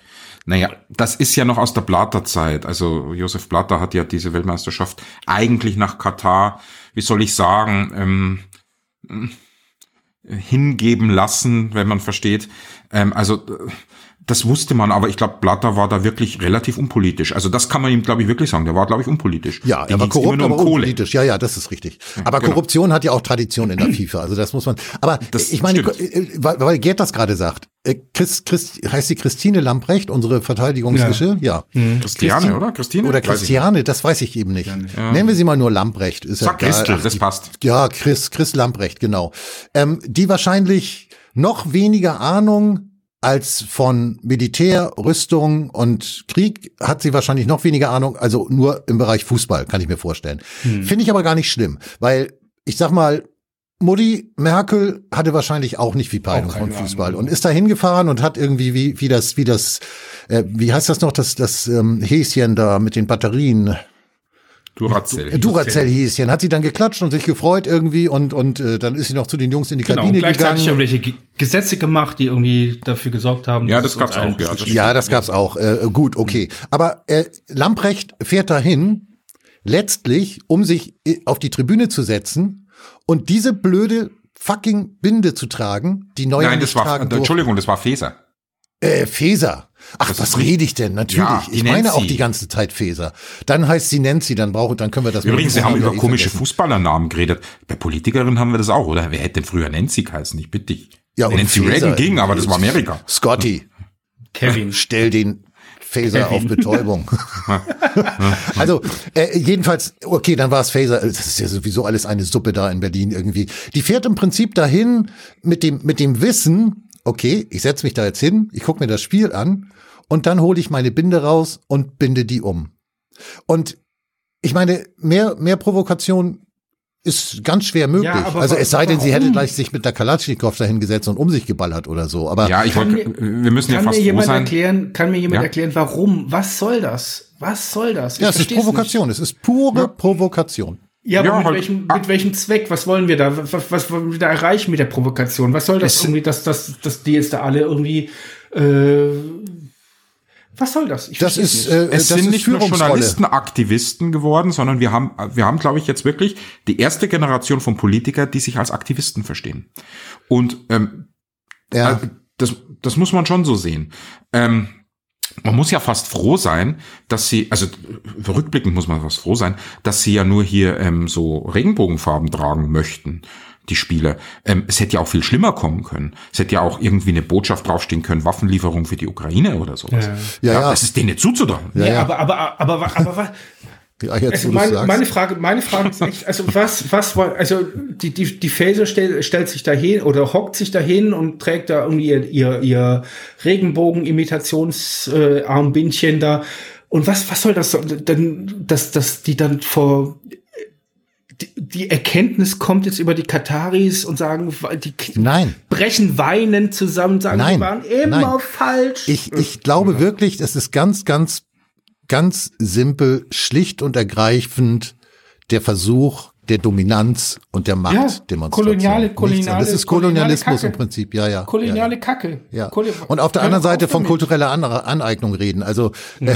S2: Naja, das ist ja noch aus der Blatter-Zeit. Also Josef Blatter hat ja diese Weltmeisterschaft eigentlich nach Katar, wie soll ich sagen, ähm, hingeben lassen, wenn man versteht. Ähm, also äh, das wusste man, aber ich glaube, Blatter war da wirklich relativ unpolitisch. Also das kann man ihm, glaube ich, wirklich sagen. Der war, glaube ich, unpolitisch.
S4: Ja, er war
S2: ging's immer
S4: korrupt,
S2: nur um
S4: unpolitisch. Ja, ja, das ist richtig. Aber
S2: genau.
S4: Korruption hat ja auch Tradition in der FIFA. Also das muss man. Aber
S2: Das
S4: ich meine,
S2: stimmt.
S4: äh, weil, weil Gerd das gerade sagt. äh, Chris, Chris, heißt sie Christine Lamprecht, unsere Verteidigungswische? Ja.
S2: Christiane,
S4: Christi-
S2: oder? Christine?
S4: Oder. Christiane, das weiß ich eben nicht. Nennen wir sie mal nur Lamprecht. Ist
S2: Sag
S4: ja.
S2: Christel,
S4: Ach,
S2: das
S4: die-
S2: passt.
S4: Ja, Chris, Chris Lamprecht, genau. Ähm, die wahrscheinlich noch weniger Ahnung als von Militär, Rüstung und Krieg hat sie wahrscheinlich noch weniger Ahnung, also nur im Bereich Fußball, kann ich mir vorstellen. Finde ich aber gar nicht schlimm, weil ich sag mal, Mutti Merkel hatte wahrscheinlich auch nicht viel Peilung von Fußball
S3: Ahnung.
S4: und ist da hingefahren und hat irgendwie wie wie das wie das äh, wie heißt das noch das das ähm, Häschen da mit den Batterien
S2: Duracell.
S4: Duracell-Häschen hat sie dann geklatscht und sich gefreut irgendwie und und äh, dann ist sie noch zu den Jungs in die
S3: genau, und
S4: Kabine
S3: gleichzeitig
S4: gegangen.
S3: irgendwelche Ge- Gesetze gemacht, die irgendwie dafür gesorgt haben.
S2: Ja, das gab's auch, ja. Das
S4: Ja, das gab's auch. Äh, gut, okay. Aber äh, Lamprecht fährt dahin, letztlich, um sich äh, auf die Tribüne zu setzen und diese blöde fucking Binde zu tragen, die Neuer
S2: Nein,
S4: nicht
S2: das war,
S4: tragen durfte.
S2: Entschuldigung, das war Feser.
S4: Äh, Feser. Ach,
S2: Das
S4: was rede ich denn? Natürlich.
S2: Ja,
S4: ich meine
S2: Nancy.
S4: auch die ganze Zeit Feser. Dann heißt sie Nancy, dann brauche, dann können wir das.
S2: Übrigens, wir
S4: mit-
S2: haben über komische
S4: vergessen.
S2: Fußballernamen geredet. Bei Politikerinnen haben wir das auch, oder? Wer hätte denn früher Nancy geheißen? Ich bitte dich.
S4: Ja, und
S2: Nancy
S4: Feser.
S2: Reagan ging, aber das war Amerika.
S4: Scotty.
S3: Kevin.
S4: Stell den Phaser auf Betäubung. also äh, jedenfalls, okay, dann war es Phaser. Das ist ja sowieso alles eine Suppe da in Berlin irgendwie. Die fährt im Prinzip dahin mit dem mit dem Wissen, okay, ich setze mich da jetzt hin, ich gucke mir das Spiel an und dann hole ich meine Binde raus und binde die um. Und ich meine, mehr mehr Provokation ist ganz schwer möglich.
S3: Ja, aber
S4: also es sei denn, sie hätte gleich sich mit der Kalaschnikow dahingesetzt und um sich geballert oder so. Aber
S2: Ja, ich
S3: Kann
S2: wollte, wir müssen ja
S3: Kann mir
S2: fast froh
S3: jemand
S2: sein.
S3: erklären, kann mir jemand
S2: Ja.
S3: erklären, warum? Was soll das? Was soll das? Ich
S4: ja, es ist
S3: versteh's nicht.
S4: Provokation. Es ist pure Provokation.
S3: Ja, aber
S2: Ja,
S3: mit,
S2: halt-
S3: welchem, mit welchem Zweck? Was wollen wir da? Was, was wollen wir da erreichen mit der Provokation? Was soll das
S2: Es-
S3: irgendwie, dass, dass, dass die jetzt da alle irgendwie, äh, was soll das? Ich
S4: Das ist,
S3: nicht.
S4: äh,
S2: Es
S4: das
S2: sind
S4: ist
S2: nicht nur. Journalisten Aktivisten geworden, sondern wir haben, wir haben, glaube ich, jetzt wirklich die erste Generation von Politikern, die sich als Aktivisten verstehen. Und ähm,
S4: Ja.
S2: Also, das, das muss man schon so sehen. Ähm, man muss ja fast froh sein, dass sie, also rückblickend muss man fast froh sein, dass sie ja nur hier ähm, so Regenbogenfarben tragen möchten, die Spieler. Ähm, es hätte ja auch viel schlimmer kommen können. Es hätte ja auch irgendwie eine Botschaft draufstehen können, Waffenlieferung für die Ukraine oder sowas.
S4: Ja, ja.
S2: Das ist denen nicht zuzutrauen.
S3: ja,
S4: ja.
S3: aber, aber, aber, aber, aber, aber
S4: Ja, jetzt,
S3: also meine, meine, Frage, meine Frage ist echt, also was, was war, also die, die, die Phaser stellt, stellt sich dahin oder hockt sich dahin und trägt da irgendwie ihr, ihr, ihr Regenbogen-Imitations-Armbindchen äh, da. Und was, was soll das denn, dass, dass die dann vor die, die Erkenntnis kommt jetzt über die Kataris und sagen, die
S4: Nein.
S3: brechen weinend zusammen, sagen,
S4: Nein.
S3: die waren immer
S4: Nein.
S3: falsch.
S4: Ich, ich glaube ja. wirklich, das ist ganz, ganz ganz simpel, schlicht und ergreifend der Versuch der Dominanz und der Macht
S3: ja,
S4: Demonstration.
S3: Koloniale, koloniale,
S4: das ist Kolonialismus im Prinzip, ja, ja.
S3: Koloniale
S4: ja,
S3: Kacke.
S4: Ja. Und auf der anderen Seite von kultureller Aneignung reden. Also, ja.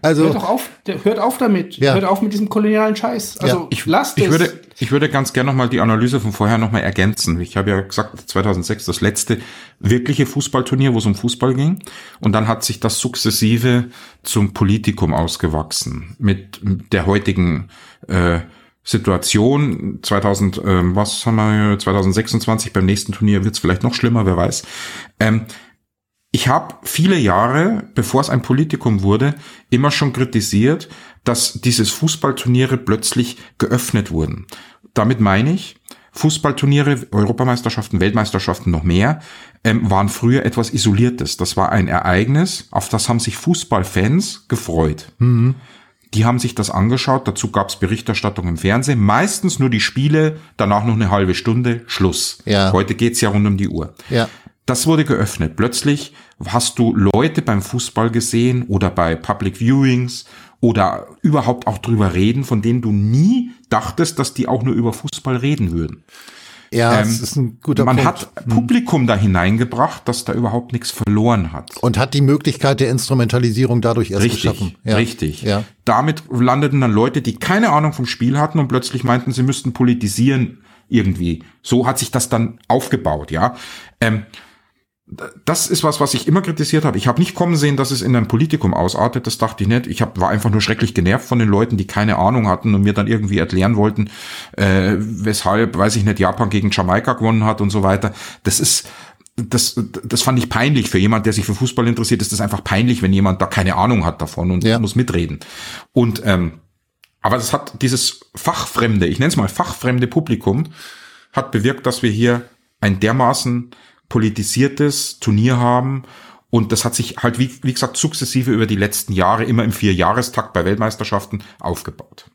S4: also.
S3: Hört doch auf, hört auf damit. Ja. Hört auf mit diesem kolonialen Scheiß. Also, ja.
S2: ich,
S3: lasst
S2: ich
S3: es.
S2: Würde, ich würde ganz gerne nochmal die Analyse von vorher nochmal ergänzen. Ich habe ja gesagt, 2006 das letzte wirkliche Fußballturnier, wo es um Fußball ging. Und dann hat sich das sukzessive zum Politikum ausgewachsen. Mit der heutigen, äh, Situation 2000 ähm, was haben wir 2026 beim nächsten Turnier wird es vielleicht noch schlimmer wer weiß ähm, ich habe viele Jahre bevor es ein Politikum wurde immer schon kritisiert dass dieses Fußballturniere plötzlich geöffnet wurden damit meine ich Fußballturniere, Europameisterschaften, Weltmeisterschaften noch mehr, ähm, waren früher etwas Isoliertes. Das war ein Ereignis, auf das haben sich Fußballfans gefreut.
S4: Mhm.
S2: Die haben sich das angeschaut, dazu gab es Berichterstattung im Fernsehen, meistens nur die Spiele, danach noch eine halbe Stunde, Schluss.
S4: Ja.
S2: Heute geht's ja rund um die Uhr.
S4: Ja.
S2: Das wurde geöffnet. Plötzlich hast du Leute beim Fußball gesehen oder bei Public Viewings oder überhaupt auch drüber reden, von denen du nie dachtest, dass die auch nur über Fußball reden würden.
S4: Ja, ähm, das ist ein guter
S2: man
S4: Punkt.
S2: hat Publikum da hineingebracht, das da überhaupt nichts verloren hat.
S4: Und hat die Möglichkeit der Instrumentalisierung dadurch erst
S2: richtig,
S4: geschaffen. Ja.
S2: Richtig.
S4: Ja.
S2: Damit landeten dann Leute, die keine Ahnung vom Spiel hatten und plötzlich meinten, sie müssten politisieren irgendwie. So hat sich das dann aufgebaut, ja. Ähm, das ist was, was ich immer kritisiert habe. Ich habe nicht kommen sehen, dass es in einem Politikum ausartet. Das dachte ich nicht. Ich hab, war einfach nur schrecklich genervt von den Leuten, die keine Ahnung hatten und mir dann irgendwie erklären wollten, äh, weshalb, weiß ich nicht, Japan gegen Jamaika gewonnen hat und so weiter. Das ist, das, das fand ich peinlich für jemand, der sich für Fußball interessiert. Ist das einfach peinlich, wenn jemand da keine Ahnung hat davon und
S4: Ja.
S2: muss mitreden. Und ähm, aber das hat dieses fachfremde, ich nenne es mal fachfremde Publikum, hat bewirkt, dass wir hier ein dermaßen politisiertes Turnier haben. Und das hat sich halt, wie, wie gesagt, sukzessive über die letzten Jahre immer im Vierjahrestakt bei Weltmeisterschaften aufgebaut.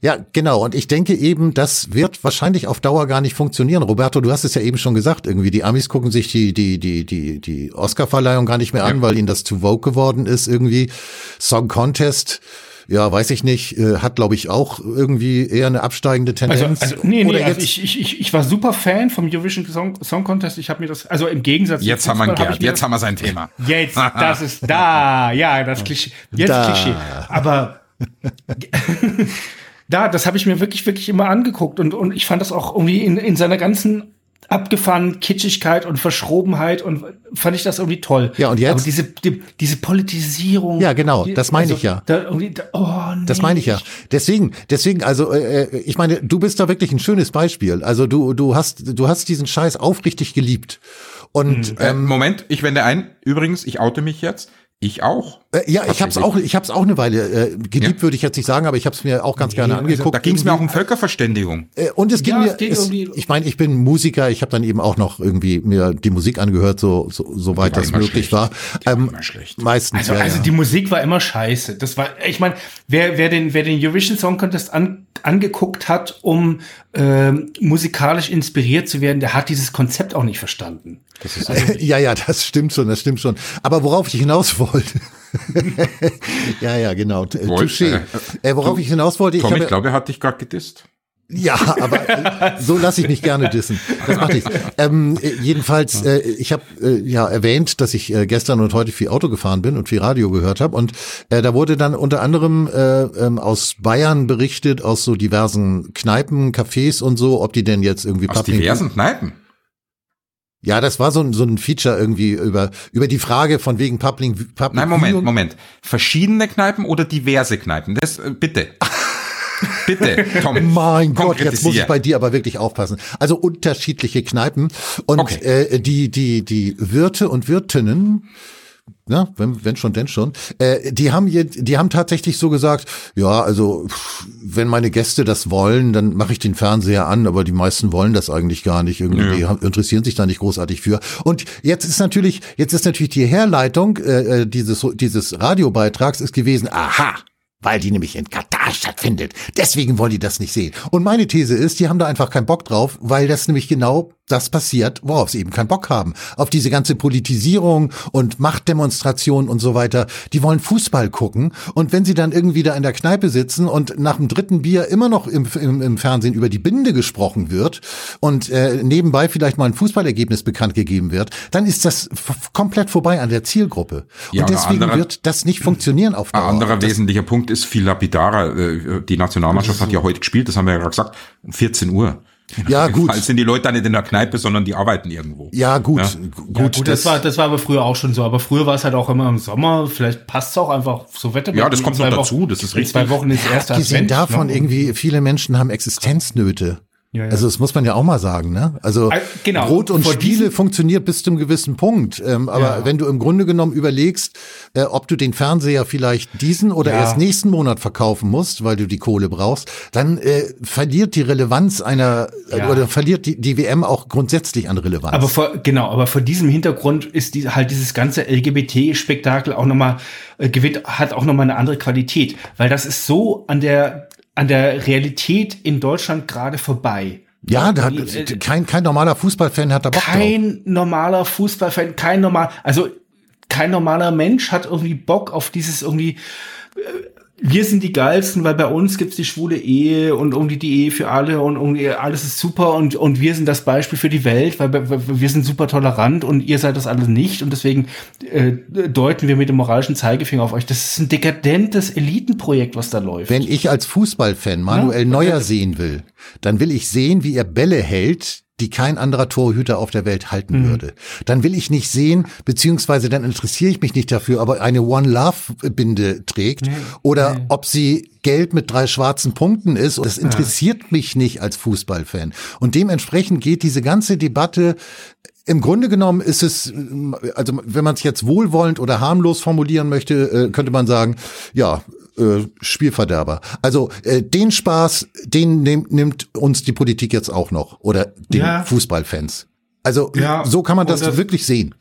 S4: Ja, genau. Und ich denke eben, das wird wahrscheinlich auf Dauer gar nicht funktionieren. Roberto, du hast es ja eben schon gesagt, irgendwie die Amis gucken sich die die die die die Oscar-Verleihung gar nicht mehr an,
S2: Ja.
S4: weil ihnen das zu vogue geworden ist irgendwie. Song Contest, ja, weiß ich nicht, äh, hat glaube ich auch irgendwie eher eine absteigende
S3: Also,
S4: Tendenz.
S3: also nee, nee,
S4: Oder
S3: also
S4: jetzt-
S3: ich, ich, ich, ich war super Fan vom Eurovision Song, Song Contest. Ich habe mir das, also im Gegensatz
S2: Jetzt haben wir
S3: hab
S2: jetzt haben wir sein Thema.
S3: Jetzt, das ist da, ja, das Klischee. Jetzt
S4: Da.
S3: Klischee. Aber da, das habe ich mir wirklich, wirklich immer angeguckt und, und ich fand das auch irgendwie in, in seiner ganzen abgefahrenen Kitschigkeit und Verschrobenheit und fand ich das irgendwie toll.
S4: Ja, und jetzt?
S3: Aber diese, die, diese Politisierung.
S4: Ja, genau, das meine ich ja.
S3: Da da, oh, nee.
S4: Das meine ich ja. Deswegen, deswegen, also äh, äh, ich meine, du bist da wirklich ein schönes Beispiel. Also du, du hast, du hast diesen Scheiß aufrichtig geliebt. Und
S2: Äh,
S4: ähm,
S2: Moment, ich wende ein. Übrigens, ich oute mich jetzt. Ich auch.
S4: äh, ja, ich habe es auch, ich habe es auch eine Weile äh, geliebt,
S2: Ja.
S4: würde ich jetzt nicht sagen, aber ich habe es mir auch ganz gerne angeguckt.
S2: Da ging es mir auch um Völkerverständigung.
S4: Äh, Und es ging
S3: Ja,
S4: mir,
S3: es
S4: es, ich meine, ich bin Musiker, ich habe dann eben auch noch irgendwie mir die Musik angehört, so so, so weit
S2: war
S4: das
S2: immer
S4: möglich
S2: schlecht.
S4: war.
S2: Die war
S4: Ähm,
S2: immer schlecht.
S4: Meistens,
S3: Also,
S4: ja,
S3: also
S4: ja.
S3: die Musik war immer scheiße. Das war, ich meine, wer, wer den, wer den Eurovision Song Contest an, angeguckt hat, um ähm, musikalisch inspiriert zu werden, der hat dieses Konzept auch nicht verstanden.
S2: Das ist
S4: ja, ja, das stimmt schon, das stimmt schon. Aber worauf ich hinaus wollte. ja, ja, genau.
S2: Wollt-
S4: Touché.
S2: äh,
S4: Äh, worauf ich hinaus wollte, ich
S2: Tom, ich
S4: habe,
S2: glaube, er hat dich gerade gedisst.
S4: ja, aber äh, so lasse ich mich gerne dissen. Das mache ich. Ähm, äh, jedenfalls, äh, ich habe äh, ja erwähnt, dass ich äh, gestern und heute viel Auto gefahren bin und viel Radio gehört habe. Und äh, da wurde dann unter anderem äh, ähm, aus Bayern berichtet, aus so diversen Kneipen, Cafés und so, ob die denn jetzt irgendwie
S2: Aus diversen Kneipen.
S4: Ja, das war so ein, so ein Feature irgendwie über, über die Frage von wegen Public, Public
S2: Nein, Moment. Moment. Verschiedene Kneipen oder diverse Kneipen? Das, äh, bitte. bitte, Tom.
S4: Mein Gott, jetzt muss ich bei dir aber wirklich aufpassen. Also unterschiedliche Kneipen und
S2: Okay.
S4: äh, die die die Wirte und Wirtinnen ja, wenn, wenn schon, denn schon. Äh, die haben je, die haben tatsächlich so gesagt, ja, also wenn meine Gäste das wollen, dann mache ich den Fernseher an, aber die meisten wollen das eigentlich gar nicht. Irgendwie ja. interessieren sich da nicht großartig für. Und jetzt ist natürlich, jetzt ist natürlich die Herleitung äh, äh dieses dieses Radiobeitrags ist gewesen, aha, weil die nämlich in Katar stattfindet. Deswegen wollen die das nicht sehen. Und meine These ist, die haben da einfach keinen Bock drauf, weil das nämlich genau das passiert, worauf sie eben keinen Bock haben. Auf diese ganze Politisierung und Machtdemonstration und so weiter. Die wollen Fußball gucken. Und wenn sie dann irgendwie da in der Kneipe sitzen und nach dem dritten Bier immer noch im, im, im Fernsehen über die Binde gesprochen wird und äh, nebenbei vielleicht mal ein Fußballergebnis bekannt gegeben wird, dann ist das komplett vorbei an der Zielgruppe. Ja, und deswegen wird das nicht funktionieren auf
S2: Dauer. Ein anderer wesentlicher Punkt ist viel lapidarer. Äh, die Nationalmannschaft hat ja heute gespielt, das haben wir ja gerade gesagt, um 14 Uhr.
S4: Ja, gut.
S2: Fall sind die Leute da nicht in der Kneipe, sondern die arbeiten irgendwo.
S4: Ja, gut. Ja.
S3: Gut, ja, gut das, das, war, das war aber früher auch schon so. Aber früher war es halt auch immer im Sommer. Vielleicht passt es auch einfach so Wetter.
S2: Ja, das kommt noch dazu.
S3: Wochen,
S2: das ist richtig.
S3: Zwei Wochen ist erst
S4: Abgesehen davon, ne? irgendwie, viele Menschen haben Existenznöte. Ja, ja. Also das muss man ja auch mal sagen, ne? Also genau. Brot und Vor Spiele funktioniert bis zu einem gewissen Punkt. Ähm, aber ja. wenn du im Grunde genommen überlegst, äh, ob du den Fernseher vielleicht diesen oder erst nächsten Monat verkaufen musst, weil du die Kohle brauchst, dann äh, verliert die Relevanz einer äh, oder verliert die, die WM auch grundsätzlich an Relevanz.
S3: Aber vor, genau, aber vor diesem Hintergrund ist die, halt dieses ganze LGBT-Spektakel auch nochmal äh, gewinnt, hat auch nochmal eine andere Qualität, weil das ist so an der an der Realität in Deutschland gerade vorbei.
S4: Ja, da hat, äh, kein, kein normaler Fußballfan hat da Bock
S3: Kein drauf. normaler Fußballfan, kein normal, also kein normaler Mensch hat irgendwie Bock auf dieses irgendwie äh, wir sind die geilsten, weil bei uns gibt's die schwule Ehe und irgendwie die Ehe für alle und irgendwie alles ist super und, und wir sind das Beispiel für die Welt, weil wir sind super tolerant und ihr seid das alles nicht und deswegen äh, deuten wir mit dem moralischen Zeigefinger auf euch. Das ist ein dekadentes Elitenprojekt, was da läuft.
S4: Wenn ich als Fußballfan Manuel ja? Neuer sehen will, dann will ich sehen, wie er Bälle hält, die kein anderer Torhüter auf der Welt halten mhm. würde. Dann will ich nicht sehen, beziehungsweise dann interessiere ich mich nicht dafür, ob er eine One Love Binde trägt nee. oder nee. ob sie gelb mit drei schwarzen Punkten ist. Das interessiert ja. mich nicht als Fußballfan. Und dementsprechend geht diese ganze Debatte im Grunde genommen ist es, also wenn man es jetzt wohlwollend oder harmlos formulieren möchte, äh, könnte man sagen, ja, äh, Spielverderber. Also äh, den Spaß, den nehm, nimmt uns die Politik jetzt auch noch oder den ja. Fußballfans. Also ja, so kann man das, das, wirklich sehen.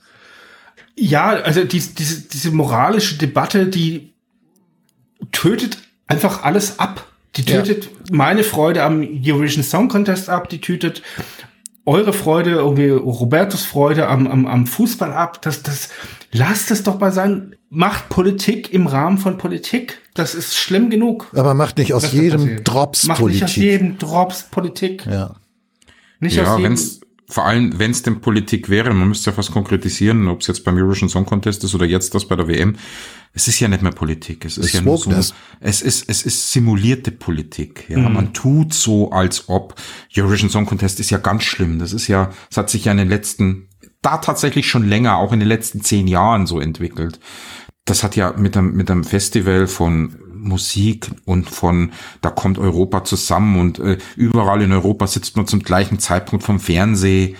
S3: Ja, also die, diese, diese moralische Debatte, die tötet einfach alles ab. Die tötet ja. meine Freude am Eurovision Song Contest ab, die tötet eure Freude, irgendwie Robertos Freude am, am, am Fußball ab. Das, das, lasst es doch mal sein. Macht Politik im Rahmen von Politik. Das ist schlimm genug.
S4: Aber macht nicht aus jedem Drops
S3: macht Politik. Macht nicht aus jedem Drops Politik.
S4: Ja.
S2: Nicht ja, aus jedem. Wenn's, vor allem, wenn es denn Politik wäre, man müsste ja fast konkretisieren, ob es jetzt beim Eurovision Song Contest ist oder jetzt das bei der WM. Es ist ja nicht mehr Politik. Es ist es ja nur so, es ist, es ist simulierte Politik. Ja, mhm. man tut so, als ob Eurovision Song Contest ist ja ganz schlimm. Das ist ja, es hat sich ja in den letzten, da tatsächlich schon länger, auch in den letzten zehn Jahren so entwickelt. Das hat ja mit einem, mit einem Festival von Musik und von da kommt Europa zusammen und äh, überall in Europa sitzt man zum gleichen Zeitpunkt vom Fernseh,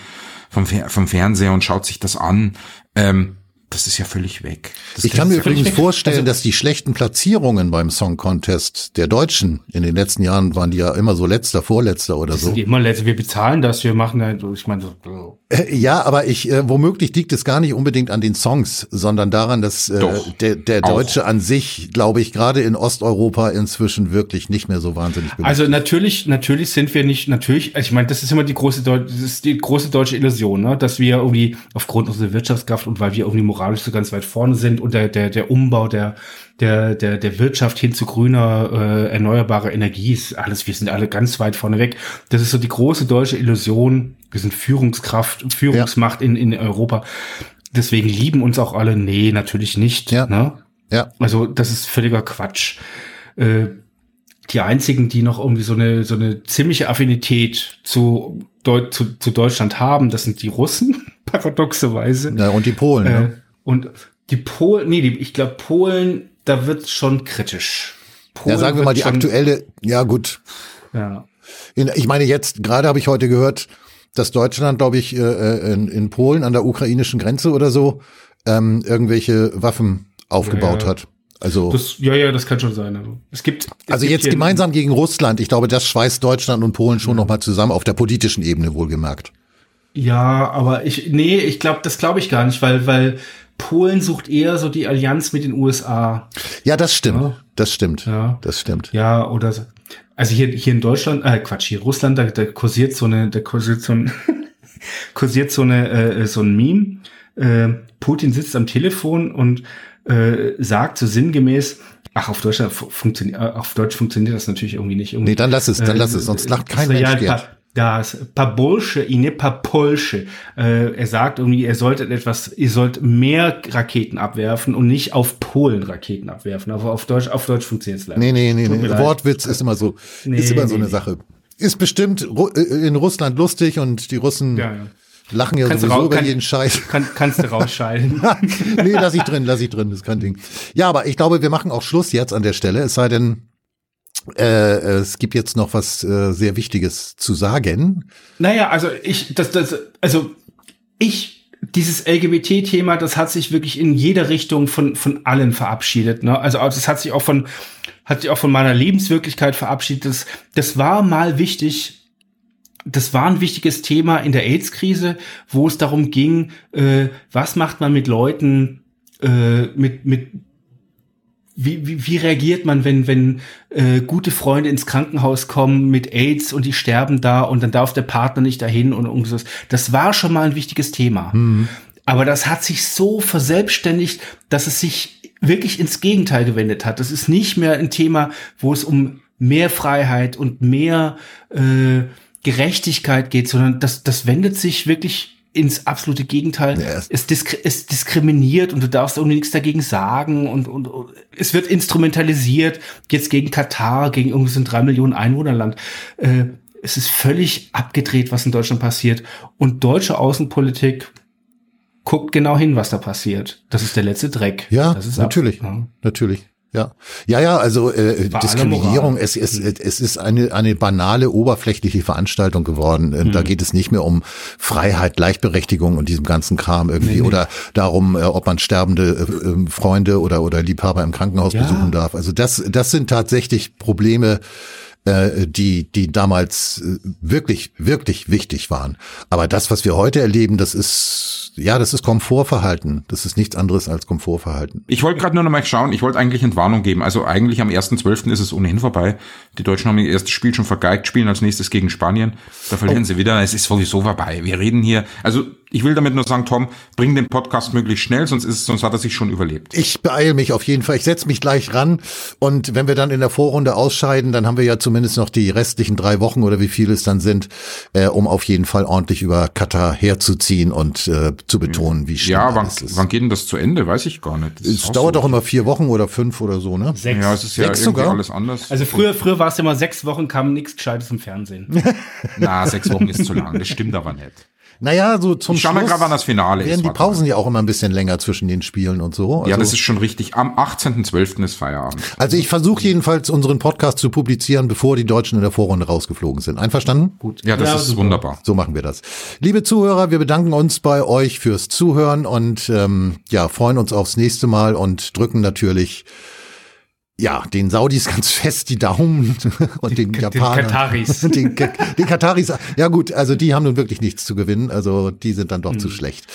S2: vom, vom Fernseher und schaut sich das an. Ähm, das ist ja völlig weg. Das
S4: ich kann mir übrigens vorstellen, also, dass die schlechten Platzierungen beim Song Contest der Deutschen in den letzten Jahren waren die ja immer so letzter, vorletzter oder so.
S3: Sind die immer letzter. Wir bezahlen das, wir machen halt, ich meine, so.
S4: Äh, ja, aber ich äh, womöglich liegt es gar nicht unbedingt an den Songs, sondern daran, dass äh, der, der Deutsche auch. an sich, glaube ich, gerade in Osteuropa inzwischen wirklich nicht mehr so wahnsinnig
S3: beliebt. Also natürlich, natürlich sind wir nicht, natürlich, ich meine, das ist immer die große, das ist die große deutsche Illusion, ne, dass wir irgendwie aufgrund unserer Wirtschaftskraft und weil wir irgendwie Moral moralisch so ganz weit vorne sind und der, der, der Umbau der, der, der, der Wirtschaft hin zu grüner, äh, erneuerbarer Energie ist alles, wir sind alle ganz weit vorne weg. Das ist so die große deutsche Illusion. Wir sind Führungskraft, Führungsmacht ja. in, in Europa. Deswegen lieben uns auch alle. Nee, natürlich nicht.
S4: Ja.
S3: Ne?
S4: ja.
S3: Also, das ist völliger Quatsch. Äh, die einzigen, die noch irgendwie so eine, so eine ziemliche Affinität zu, Deu zu, zu Deutschland haben, das sind die Russen, paradoxerweise.
S4: Ja, und die Polen. Äh, ne?
S3: Und die Polen, nee, die, ich glaube Polen, da wird schon kritisch.
S4: Polen ja, sagen wir mal die aktuelle, ja gut.
S3: Ja.
S4: In, ich meine jetzt, gerade habe ich heute gehört, dass Deutschland, glaube ich, äh, äh, in, in Polen an der ukrainischen Grenze oder so ähm, irgendwelche Waffen aufgebaut
S3: Ja, ja.
S4: hat. Also,
S3: Das, ja, ja, das kann schon sein. Also, es gibt, es
S4: also
S3: gibt
S4: jetzt gemeinsam gegen Russland. Ich glaube, das schweißt Deutschland und Polen schon noch mal zusammen auf der politischen Ebene wohlgemerkt.
S3: Ja, aber ich, nee, ich glaube, das glaube ich gar nicht, weil, weil Polen sucht eher so die Allianz mit den USA.
S4: Ja, das stimmt.
S3: Ja.
S4: Das stimmt.
S3: Ja.
S4: Das stimmt.
S3: Ja, oder, so- also hier, hier in Deutschland, äh, Quatsch, hier Russland, da, da kursiert so eine, da kursiert so ein, kursiert so eine, äh, so ein Meme. Äh, Putin sitzt am Telefon und äh, sagt so sinngemäß, ach, auf Deutsch, funktioniert, auf Deutsch funktioniert das natürlich irgendwie nicht. Irgendwie,
S4: Nee, dann lass es, dann
S3: Äh,
S4: lass es, sonst lacht kein Mensch
S3: pa,
S4: Gerd.
S3: Das Pabolsche, ine Papolsche. Äh, er sagt irgendwie, er sollte etwas, ihr sollt mehr Raketen abwerfen und nicht auf Polen Raketen abwerfen. Aber auf Deutsch, auf Deutsch funktioniert es leider.
S4: Nee, nee, nee, nee.
S3: leid.
S4: Wortwitz ist immer so,
S3: Nee,
S4: ist immer so
S3: nee,
S4: eine
S3: nee.
S4: Sache. Ist bestimmt Ru äh, in Russland lustig und die Russen
S3: Ja, ja.
S4: lachen ja
S3: Kannst
S4: sowieso über
S3: kann-
S4: jeden Scheiß.
S3: Kann, kannst du rausscheiden.
S4: nee, lass ich drin, lass ich drin, das ist kein Ding. Ja, aber ich glaube, wir machen auch Schluss jetzt an der Stelle, es sei denn, äh, es gibt jetzt noch was äh, sehr Wichtiges zu sagen.
S3: Naja, also ich, das, das, also ich, dieses LGBT-Thema, das hat sich wirklich in jeder Richtung von, von allen verabschiedet. Ne? Also das hat sich auch von, hat sich auch von meiner Lebenswirklichkeit verabschiedet. Das, das war mal wichtig. Das war ein wichtiges Thema in der AIDS-Krise, wo es darum ging, äh, was macht man mit Leuten, äh, mit, mit wie, wie, wie reagiert man, wenn, wenn äh, gute Freunde ins Krankenhaus kommen mit AIDS und die sterben da und dann darf der Partner nicht dahin und, und das. Das war schon mal ein wichtiges Thema. Aber das hat sich so verselbstständigt, dass es sich wirklich ins Gegenteil gewendet hat. Das ist nicht mehr ein Thema, wo es um mehr Freiheit und mehr äh, Gerechtigkeit geht, sondern das, das wendet sich wirklich ins absolute Gegenteil.
S4: Ja, es-
S3: diskri es diskriminiert und du darfst irgendwie nichts dagegen sagen und, und, und es wird instrumentalisiert, jetzt gegen Katar, gegen irgendwie so ein drei Millionen Einwohnerland. Äh, es ist völlig abgedreht, was in Deutschland passiert. Und deutsche Außenpolitik guckt genau hin, was da passiert. Das ist der letzte Dreck.
S4: Ja,
S3: das ist
S4: natürlich,
S3: ja.
S4: natürlich. Ja, ja, ja, also äh,
S3: Bei
S4: Diskriminierung, es, es, es ist eine, eine banale, oberflächliche Veranstaltung geworden. Äh, Da
S3: Mhm.
S4: geht es nicht mehr um Freiheit, Gleichberechtigung und diesem ganzen Kram irgendwie
S3: Nee, nee.
S4: oder darum, äh, ob man sterbende äh, äh, Freunde oder, oder Liebhaber im Krankenhaus
S3: Ja.
S4: besuchen darf. Also das, das sind tatsächlich Probleme, äh, die, die damals äh, wirklich, wirklich wichtig waren. Aber das, was wir heute erleben, das ist, ja, das ist Komfortverhalten. Das ist nichts anderes als Komfortverhalten.
S2: Ich wollte gerade nur noch mal schauen, ich wollte eigentlich Entwarnung geben. Also eigentlich am 1.12. ist es ohnehin vorbei. Die Deutschen haben ihr erstes Spiel schon vergeigt, spielen als nächstes gegen Spanien. Da verlieren sie wieder. Es ist sowieso vorbei. Wir reden hier, also ich will damit nur sagen, Tom, bring den Podcast möglichst schnell, sonst ist, sonst hat er sich schon überlebt.
S4: Ich beeile mich auf jeden Fall. Ich setze mich gleich ran. Und wenn wir dann in der Vorrunde ausscheiden, dann haben wir ja zumindest noch die restlichen drei Wochen oder wie viele es dann sind, äh, um auf jeden Fall ordentlich über Katar herzuziehen und äh, zu betonen, wie schlimm
S2: Ja, wann,
S4: alles ist.
S2: wann geht denn das zu Ende? Weiß ich gar nicht. Das
S4: es dauert
S2: so-
S4: doch immer vier Wochen oder fünf oder so, ne?
S3: Sechs.
S2: Ja, es ist ja
S4: Sechs
S2: irgendwie
S4: sogar?
S2: alles anders.
S3: Also früher, früher war es immer sechs Wochen, kam nichts Gescheites im Fernsehen.
S2: Na, sechs Wochen ist zu lang. Das stimmt aber nicht.
S4: Naja, so zum
S2: Ich
S4: Schluss
S2: grad, wann das Finale ist.
S4: werden die
S2: Warte
S4: Pausen ja auch immer ein bisschen länger zwischen den Spielen und so. Also,
S2: Ja, das ist schon richtig. Am 18.12. ist Feierabend.
S4: also ich versuche jedenfalls unseren Podcast zu publizieren, bevor die Deutschen in der Vorrunde rausgeflogen sind. Einverstanden?
S3: Gut.
S2: Ja, das ist
S3: super.
S2: wunderbar.
S4: So machen wir das. Liebe Zuhörer, wir bedanken uns bei euch fürs Zuhören und ähm, ja, freuen uns aufs nächste Mal und drücken natürlich ja, den Saudis ganz fest die Daumen und den, Japanern.
S3: Kataris.
S4: Den, den Kataris. Ja gut, also die haben nun wirklich nichts zu gewinnen. Also die sind dann doch zu schlecht.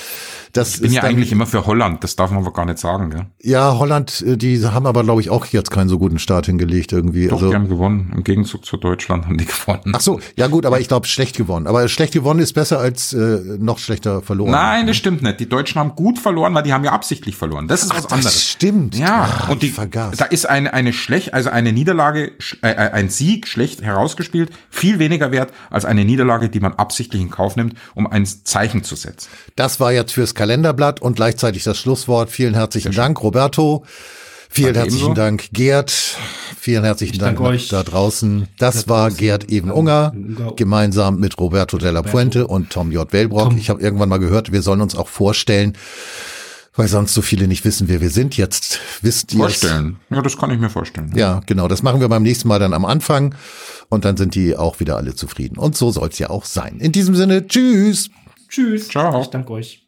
S4: Das
S2: Ich bin
S4: ist
S2: ja
S4: dann,
S2: eigentlich immer für Holland. Das darf man aber gar nicht sagen, gell?
S4: Ja, Holland, äh, die haben aber, glaube ich, auch jetzt keinen so guten Start hingelegt irgendwie.
S2: Doch,
S4: also,
S2: die haben gewonnen. Im Gegenzug zu Deutschland haben die gewonnen.
S4: ach so, ja gut, aber ich glaube, schlecht gewonnen. Aber schlecht gewonnen ist besser als äh, noch schlechter verloren.
S2: Nein, das stimmt nicht. Die Deutschen haben gut verloren, weil die haben ja absichtlich verloren. Das ist was
S4: das
S2: anderes.
S4: stimmt.
S2: Ja,
S4: Ah,
S2: und die,
S4: ich vergaß.
S2: da ist eine, eine schlecht, also eine Niederlage, äh, äh, ein Sieg schlecht herausgespielt, viel weniger wert als eine Niederlage, die man absichtlich in Kauf nimmt, um ein Zeichen zu setzen.
S4: Das war jetzt fürs Kalenderblatt und gleichzeitig das Schlusswort. Vielen herzlichen Dank, Roberto. Vielen
S2: Danke
S4: herzlichen
S2: ebenso.
S4: Dank, Gerd. Vielen herzlichen Dank
S3: danke euch.
S4: da draußen. Das war Gerd Even-Unger,
S3: Unger.
S4: gemeinsam mit Roberto Della Puente und Tom J. Wellbrock. Ich habe irgendwann mal gehört, wir sollen uns auch vorstellen, weil sonst so viele nicht wissen, wer wir sind. Jetzt wisst ihr es.
S2: Vorstellen. Ja, das kann ich mir vorstellen.
S4: Ja, genau. Das machen wir beim nächsten Mal dann am Anfang. Und dann sind die auch wieder alle zufrieden. Und so soll es ja auch sein. In diesem Sinne, tschüss.
S3: Tschüss.
S2: Ciao.
S3: Ich danke euch.